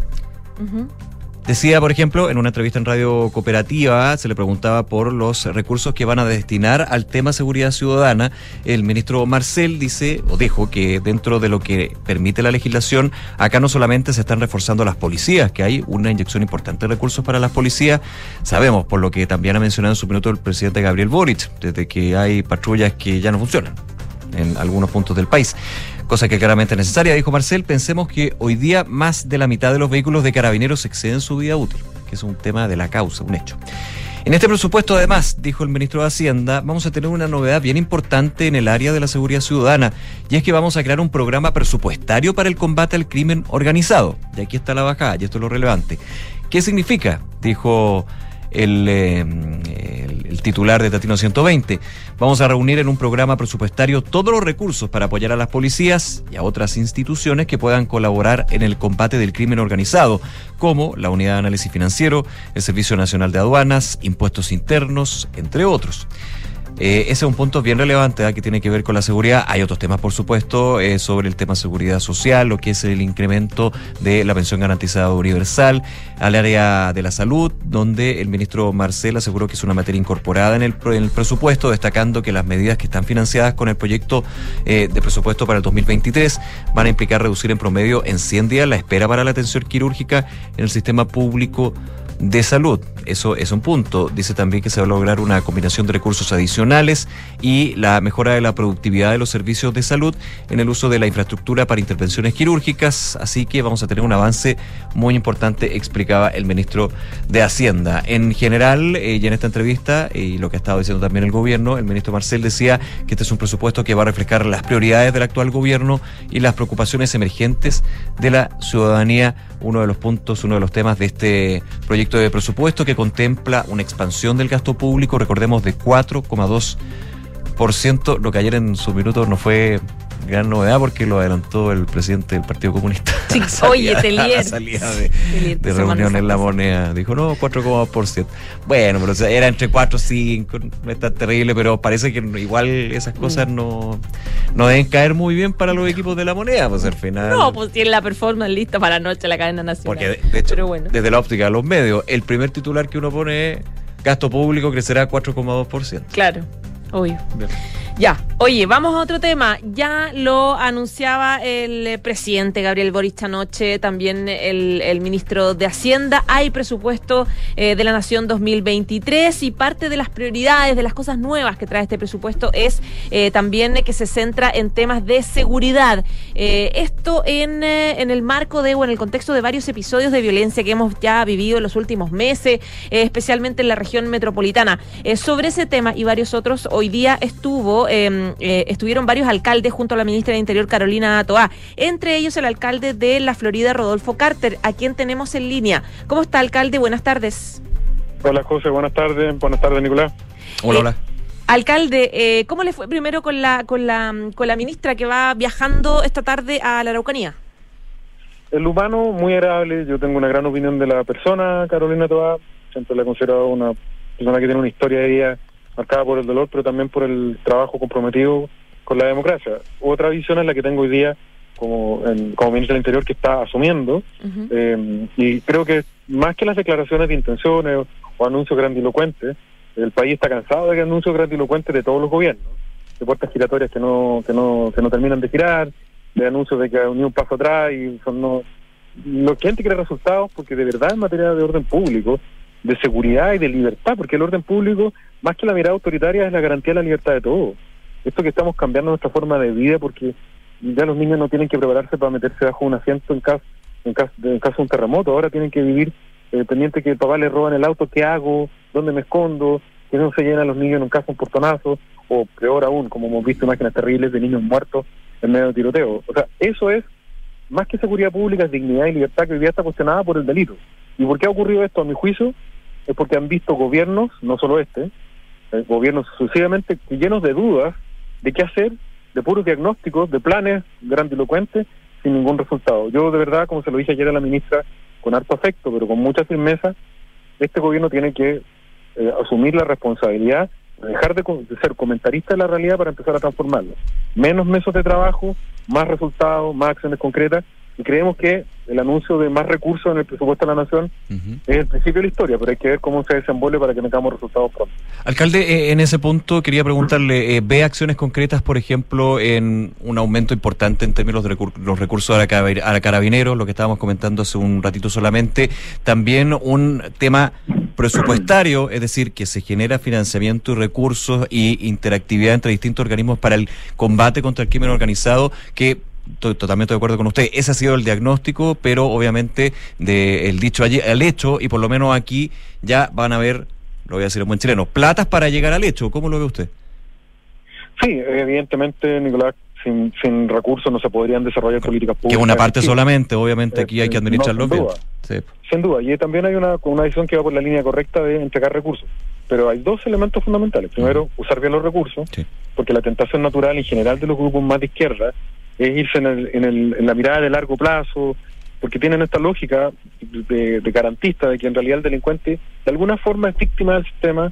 Decía, por ejemplo, en una entrevista en Radio Cooperativa, se le preguntaba por los recursos que van a destinar al tema seguridad ciudadana. El ministro Marcel dice, o dijo, que dentro de lo que permite la legislación, acá no solamente se están reforzando las policías, que hay una inyección importante de recursos para las policías. Sabemos, por lo que también ha mencionado en su minuto el presidente Gabriel Boric, desde que hay patrullas que ya no funcionan en algunos puntos del país cosa que claramente es necesaria. Dijo Marcel, pensemos que hoy día más de la mitad de los vehículos de carabineros exceden su vida útil, que es un tema de la causa, un hecho. En este presupuesto, además, dijo el ministro de Hacienda, vamos a tener una novedad bien importante en el área de la seguridad ciudadana, y es que vamos a crear un programa presupuestario para el combate al crimen organizado. Y aquí está la bajada, y esto es lo relevante. ¿Qué significa? Dijo eh, el, titular de Tatino 120. Vamos a reunir en un programa presupuestario todos los recursos para apoyar a las policías y a otras instituciones que puedan colaborar en el combate del crimen organizado, como la Unidad de Análisis Financiero, el Servicio Nacional de Aduanas, Impuestos Internos, entre otros. Eh, ese es un punto bien relevante ¿ah? que tiene que ver con la seguridad. Hay otros temas, por supuesto, eh, sobre el tema seguridad social, lo que es el incremento de la pensión garantizada universal, al área de la salud, donde el ministro Marcel aseguró que es una materia incorporada en el, en el presupuesto, destacando que las medidas que están financiadas con el proyecto eh, de presupuesto para el 2023 van a implicar reducir en promedio en 100 días la espera para la atención quirúrgica en el sistema público de salud. Eso es un punto. Dice también que se va a lograr una combinación de recursos adicionales y la mejora de la productividad de los servicios de salud en el uso de la infraestructura para intervenciones quirúrgicas. Así que vamos a tener un avance muy importante, explicaba el ministro de Hacienda. En general, eh, y en esta entrevista, y lo que ha estado diciendo también el gobierno, el ministro Marcel decía que este es un presupuesto que va a reflejar las prioridades del actual gobierno y las preocupaciones emergentes de la ciudadanía. Uno de los puntos, uno de los temas de este proyecto de presupuesto que contempla una expansión del gasto público, recordemos, de 4,2%, lo que ayer en sus minutos no fue gran novedad porque lo adelantó el presidente del Partido Comunista. Sí, <laughs> oye, Telier. salida de, de reunión en la moneda. Dijo, no, 4,2%. Bueno, pero era entre 4 y 5, no es tan terrible, pero parece que igual esas mm. cosas no, no deben caer muy bien para los equipos de la moneda, pues al final. No, pues tiene la performance lista para anoche la cadena nacional. Porque, de hecho, desde la óptica de los medios, el primer titular que uno pone es gasto público crecerá 4,2%. Claro, obvio. Bien. Ya, oye, vamos a otro tema. Ya lo anunciaba el eh, presidente Gabriel Boric anoche, también el, ministro de Hacienda. Hay presupuesto eh, de la Nación 2023 y parte de las prioridades, de las cosas nuevas que trae este presupuesto es eh, también que se centra en temas de seguridad. esto en, en el marco de o en el contexto de varios episodios de violencia que hemos ya vivido en los últimos meses, especialmente en la región metropolitana. sobre ese tema y varios otros, hoy día estuvo Em, eh, estuvieron varios alcaldes junto a la ministra de Interior Carolina Toá, entre ellos el alcalde de la Florida, Rodolfo Carter, a quien tenemos en línea. ¿Cómo está, alcalde? Buenas tardes. Hola, José, buenas tardes. Buenas tardes, Nicolás. Hola, hola. Alcalde, eh, ¿cómo le fue primero con la, con, la, con la ministra que va viajando esta tarde a la Araucanía? El humano, muy agradable. Yo tengo una gran opinión de la persona, Carolina Toá. Siempre la he considerado una persona que tiene una historia de vida marcada por el dolor, pero también por el trabajo comprometido con la democracia. Otra visión es la que tengo hoy día como, como ministro del Interior que está asumiendo, eh, y creo que más que las declaraciones de intenciones o, anuncios grandilocuentes, el país está cansado de anuncios grandilocuentes de todos los gobiernos, de puertas giratorias que no, que no, que no terminan de girar, de anuncios de que ni un paso atrás y son no... Lo que gente quiere resultados, porque de verdad en materia de orden público, de seguridad y de libertad, porque el orden público más que la mirada autoritaria es la garantía de la libertad de todos. Esto que estamos cambiando nuestra forma de vida porque ya los niños no tienen que prepararse para meterse bajo un asiento en caso, en caso, en caso de un terremoto, ahora tienen que vivir eh, pendiente que el papá le roban el auto, ¿qué hago? ¿Dónde me escondo? Que no se llenan los niños en un caso un portonazo, o peor aún, como hemos visto imágenes terribles de niños muertos en medio de tiroteo. O sea, eso es más que seguridad pública, es dignidad y libertad que hoy día está cuestionada por el delito. ¿Y por qué ha ocurrido esto, a mi juicio? Es porque han visto gobiernos, no solo este, eh, gobiernos sucesivamente llenos de dudas de qué hacer, de puros diagnósticos, de planes grandilocuentes, sin ningún resultado. Yo de verdad, como se lo dije ayer a la ministra, con harto afecto, pero con mucha firmeza, este gobierno tiene que eh, asumir la responsabilidad de dejar de, ser comentarista de la realidad para empezar a transformarlo. Menos meses de trabajo, más resultados, más acciones concretas, y creemos que el anuncio de más recursos en el presupuesto de la Nación es el principio de la historia, pero hay que ver cómo se desenvuelve para que tengamos resultados pronto. Alcalde, eh, en ese punto quería preguntarle, eh, ¿ve acciones concretas, por ejemplo, en un aumento importante en términos de recur- los recursos a la, a la carabineros, lo que estábamos comentando hace un ratito solamente, también un tema presupuestario, es decir, que se genera financiamiento y recursos y interactividad entre distintos organismos para el combate contra el crimen organizado, que Estoy totalmente de acuerdo con usted. Ese ha sido el diagnóstico, pero obviamente del dicho allí al hecho, y por lo menos aquí ya van a ver, lo voy a decir en buen chileno, platas para llegar al hecho. ¿Cómo lo ve usted? Sí, evidentemente, Nicolás, sin, sin recursos no se podrían desarrollar políticas Que públicas. es una parte solamente, obviamente aquí hay que Eh, administrarlo no, sin bien. duda. Sí. Sin duda, y también hay una, una decisión que va por la línea correcta de entregar recursos. Pero hay dos elementos fundamentales. Primero, usar bien los recursos, porque la tentación natural en general de los grupos más de izquierda es irse en, el- en, el- en la mirada de largo plazo, porque tienen esta lógica de, garantista de que en realidad el delincuente de alguna forma es víctima del sistema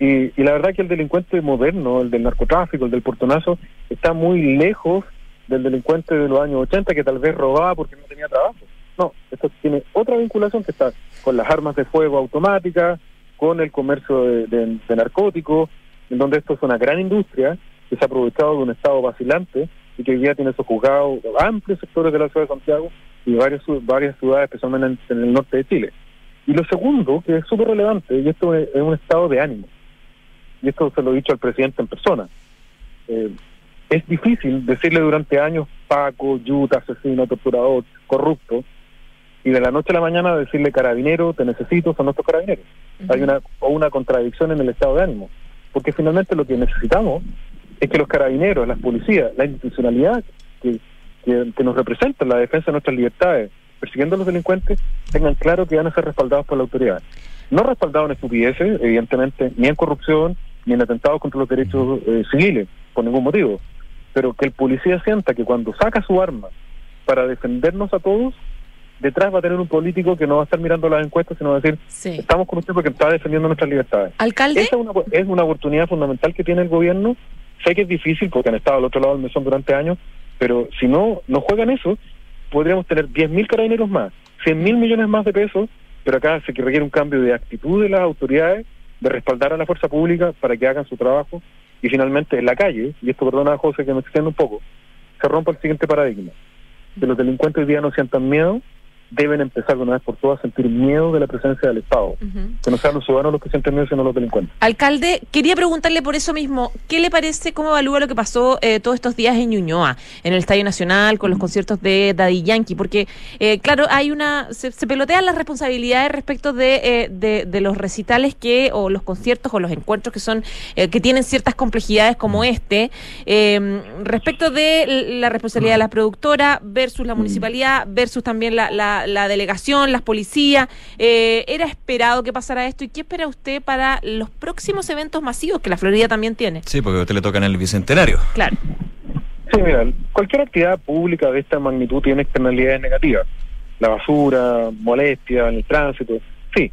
y, y la verdad que el delincuente moderno, el del narcotráfico, el del portonazo, está muy lejos del delincuente de los años 80 que tal vez robaba porque no tenía trabajo. No, esto tiene otra vinculación que está con las armas de fuego automáticas, con el comercio de- de narcóticos, en donde esto es una gran industria que se ha aprovechado de un estado vacilante y que hoy día tiene sojuzgado amplios sectores de la ciudad de Santiago y varias, varias ciudades, especialmente en, en el norte de Chile. Y lo segundo, que es súper relevante, y esto es, es un estado de ánimo, y esto se lo he dicho al presidente en persona, eh, es difícil decirle durante años Paco, Yuta, asesino, torturador, corrupto, y de la noche a la mañana decirle carabinero, te necesito, son nuestros carabineros. Hay una, o una contradicción en el estado de ánimo, porque finalmente lo que necesitamos es que los carabineros, las policías, la institucionalidad que, que, que nos representa en la defensa de nuestras libertades, persiguiendo a los delincuentes, tengan claro que van a ser respaldados por la autoridad. No respaldados en estupideces, evidentemente, ni en corrupción, ni en atentados contra los derechos eh, civiles, por ningún motivo. Pero que el policía sienta que cuando saca su arma para defendernos a todos, detrás va a tener un político que no va a estar mirando las encuestas, sino va a decir, estamos con usted porque está defendiendo nuestras libertades. ¿Alcalde? Esa es una, es una oportunidad fundamental que tiene el gobierno. Sé que es difícil porque han estado al otro lado del mesón durante años, pero si no, no juegan eso, podríamos tener 10.000 carabineros más, 100.000 millones más de pesos, pero acá se requiere un cambio de actitud de las autoridades, de respaldar a la fuerza pública para que hagan su trabajo y finalmente en la calle, y esto perdona José que me extiendo un poco, se rompa el siguiente paradigma. Que los delincuentes hoy día no sientan miedo, deben empezar de una vez por todas a sentir miedo de la presencia del Estado. Que no sean los ciudadanos los que sienten miedo, sino los delincuentes. Alcalde, quería preguntarle por eso mismo, ¿qué le parece, cómo evalúa lo que pasó eh, todos estos días en Ñuñoa, en el Estadio Nacional, con los conciertos de Daddy Yankee? Porque, eh, claro, hay una, se, se pelotean las responsabilidades respecto de, eh, de, de los recitales que, o los conciertos, o los encuentros que son, eh, que tienen ciertas complejidades como este, eh, respecto de la responsabilidad de la productora versus la municipalidad, versus también la, la, la delegación, las policías. Eh, ¿Era esperado que pasara esto? ¿Y qué espera usted para los próximos eventos masivos que la Florida también tiene? Sí, porque a usted le toca en el bicentenario. Claro. Sí, mira, cualquier actividad pública de esta magnitud tiene externalidades negativas. La basura, molestia en el tránsito. Sí,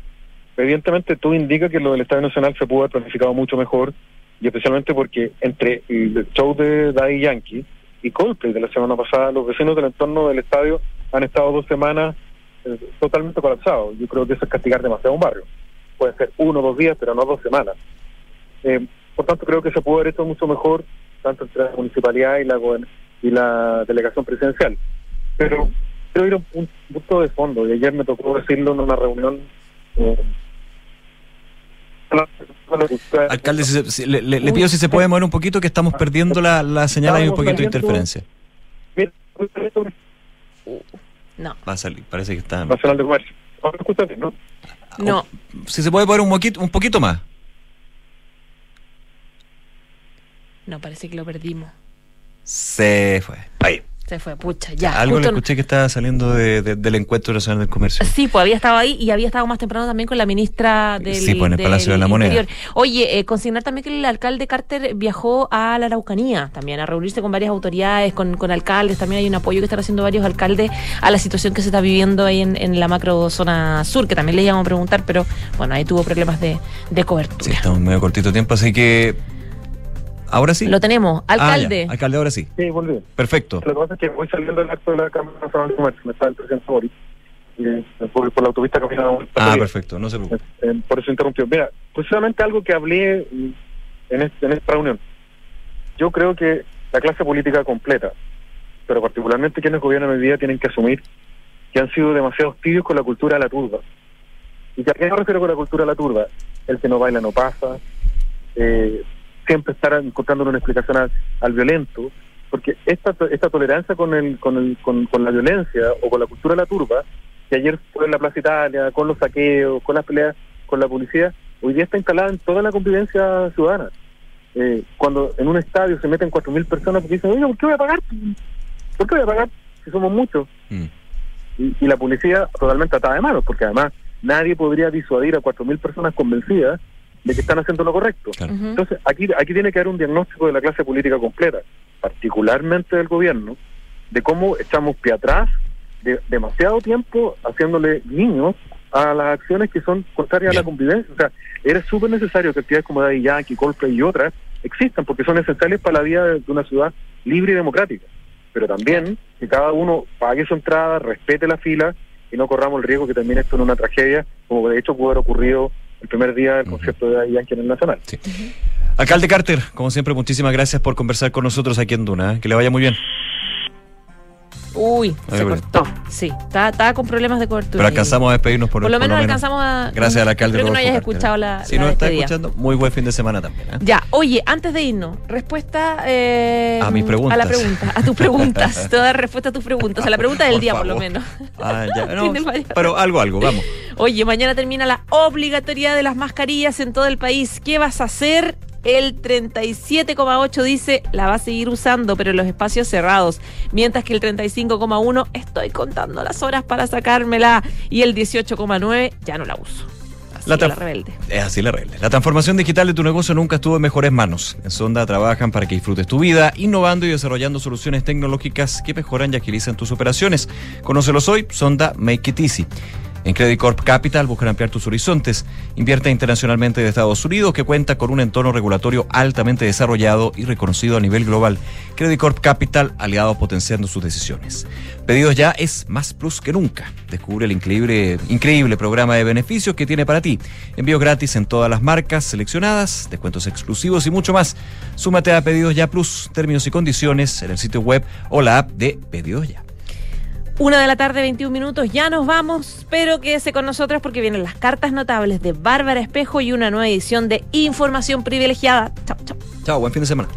evidentemente todo indica que lo del Estadio Nacional se pudo haber planificado mucho mejor y especialmente porque entre el show de Daddy Yankee y Coldplay de la semana pasada, los vecinos del entorno del estadio han estado dos semanas eh, totalmente colapsados. Yo creo que eso es castigar demasiado a un barrio. Puede ser uno o dos días, pero no dos semanas. Eh, por tanto, creo que se pudo haber hecho mucho mejor, tanto entre la municipalidad y la, y la delegación presidencial. Pero quiero ir a un pun- punto de fondo, y ayer me tocó decirlo en una reunión. eh, Alcalde, si se- le pido si se puede mover un poquito, que estamos perdiendo la, la señal, hay un poquito de interferencia. No. Va a salir, parece que está... Nacional de Comercio. ¿no? No. Si se puede poner un poquito, un poquito más. No, parece que lo perdimos. Se fue. Ahí. Se fue, pucha, ya. Algo le escuché que estaba saliendo de- de- del Encuentro Nacional del Comercio. Sí, pues había estado ahí y había estado más temprano también con la ministra del, Sí, pues, en el del Palacio de la Moneda. Interior. Oye, eh, consignar también que el alcalde Carter viajó a la Araucanía también, a reunirse con varias autoridades, con, con alcaldes. También hay un apoyo que están haciendo varios alcaldes a la situación que se está viviendo ahí en, en la macro zona sur, que también le íbamos a preguntar, pero bueno, ahí tuvo problemas de, de cobertura. Sí, estamos medio cortito tiempo, así que. Ahora sí. Lo tenemos. Ah. Alcalde. Alcalde, ahora sí. Sí, volví. Perfecto. Lo que pasa es que voy saliendo del acto de la Cámara Nacional de Comercio, me está el presidente Boris, y eh, por, por la autopista caminando. Ah, perfecto, no se preocupe. Eh, por eso interrumpió. Mira, precisamente algo que hablé mm, en, este- en esta reunión. Yo creo que la clase política completa, pero particularmente quienes gobiernan hoy día, tienen que asumir que han sido demasiado tibios con la cultura de la turba. ¿Y que a qué me refiero con la cultura de la turba? El que no baila no pasa, eh, siempre estar encontrando una explicación al, al violento, porque esta, esta tolerancia con, el, con, el, con, con la violencia o con la cultura de la turba, que ayer fue en la Plaza Italia, con los saqueos, con las peleas con la policía, hoy día está instalada en toda la convivencia ciudadana. Eh, cuando en un estadio se meten 4.000 personas porque dicen, oye, ¿por qué voy a pagar? ¿Por qué voy a pagar si somos muchos? Y, y la policía totalmente atada de manos, porque además nadie podría disuadir a 4.000 personas convencidas de que están haciendo lo correcto. Entonces, aquí, aquí tiene que haber un diagnóstico de la clase política completa, particularmente del gobierno, de cómo echamos pie atrás de demasiado tiempo haciéndole niños a las acciones que son contrarias a la convivencia. O sea, era súper necesario que actividades como Daddy Yankee, Coldplay y otras existan, porque son esenciales para la vida de una ciudad libre y democrática. Pero también que cada uno pague su entrada, respete la fila y no corramos el riesgo que termine esto en una tragedia, como de hecho pudo haber ocurrido el primer día del concierto de Yankee en el Nacional. Alcalde Carter, como siempre, muchísimas gracias por conversar con nosotros aquí en Duna. ¿eh? Que le vaya muy bien. Uy, Ay, se bueno. cortó. Sí, está, está con problemas de cobertura. Pero alcanzamos a despedirnos por, Por lo menos alcanzamos a. Gracias al alcalde Espero que no hayas escuchado la. Si la nos está escuchando, muy buen fin de semana también. ¿eh? Ya, oye, antes de irnos, respuesta eh, A mis preguntas. A la pregunta, a tus preguntas. <laughs> Toda respuesta a tus preguntas. A la pregunta del Por día, por lo menos. Ah, ya, <laughs> no, pero algo, algo, vamos. Oye, mañana termina la obligatoriedad de las mascarillas en todo el país. ¿Qué vas a hacer? El 37,8 dice la va a seguir usando, pero en los espacios cerrados. Mientras que el 35,1 estoy contando las horas para sacármela. Y el 18,9 ya no la uso. Así La la rebelde. Es así la regla. La transformación digital de tu negocio nunca estuvo en mejores manos. En Sonda trabajan para que disfrutes tu vida, innovando y desarrollando soluciones tecnológicas que mejoran y agilizan tus operaciones. Conócelos hoy, Sonda Make It Easy. En Credit Corp Capital buscan ampliar tus horizontes. Invierte internacionalmente de Estados Unidos, que cuenta con un entorno regulatorio altamente desarrollado y reconocido a nivel global. Credit Corp Capital, aliado potenciando sus decisiones. Pedidos ya es más plus que nunca. Descubre el increíble, increíble programa de beneficios que tiene para ti. Envío gratis en todas las marcas seleccionadas, descuentos exclusivos y mucho más. Súmate a Pedidos Ya Plus, términos y condiciones en el sitio web o la app de Pedidos Ya. Una de la tarde, 21 minutos, ya nos vamos, pero quédese con nosotros porque vienen las cartas notables de Bárbara Espejo y una nueva edición de Información Privilegiada. Chao, chao. Chao, buen fin de semana.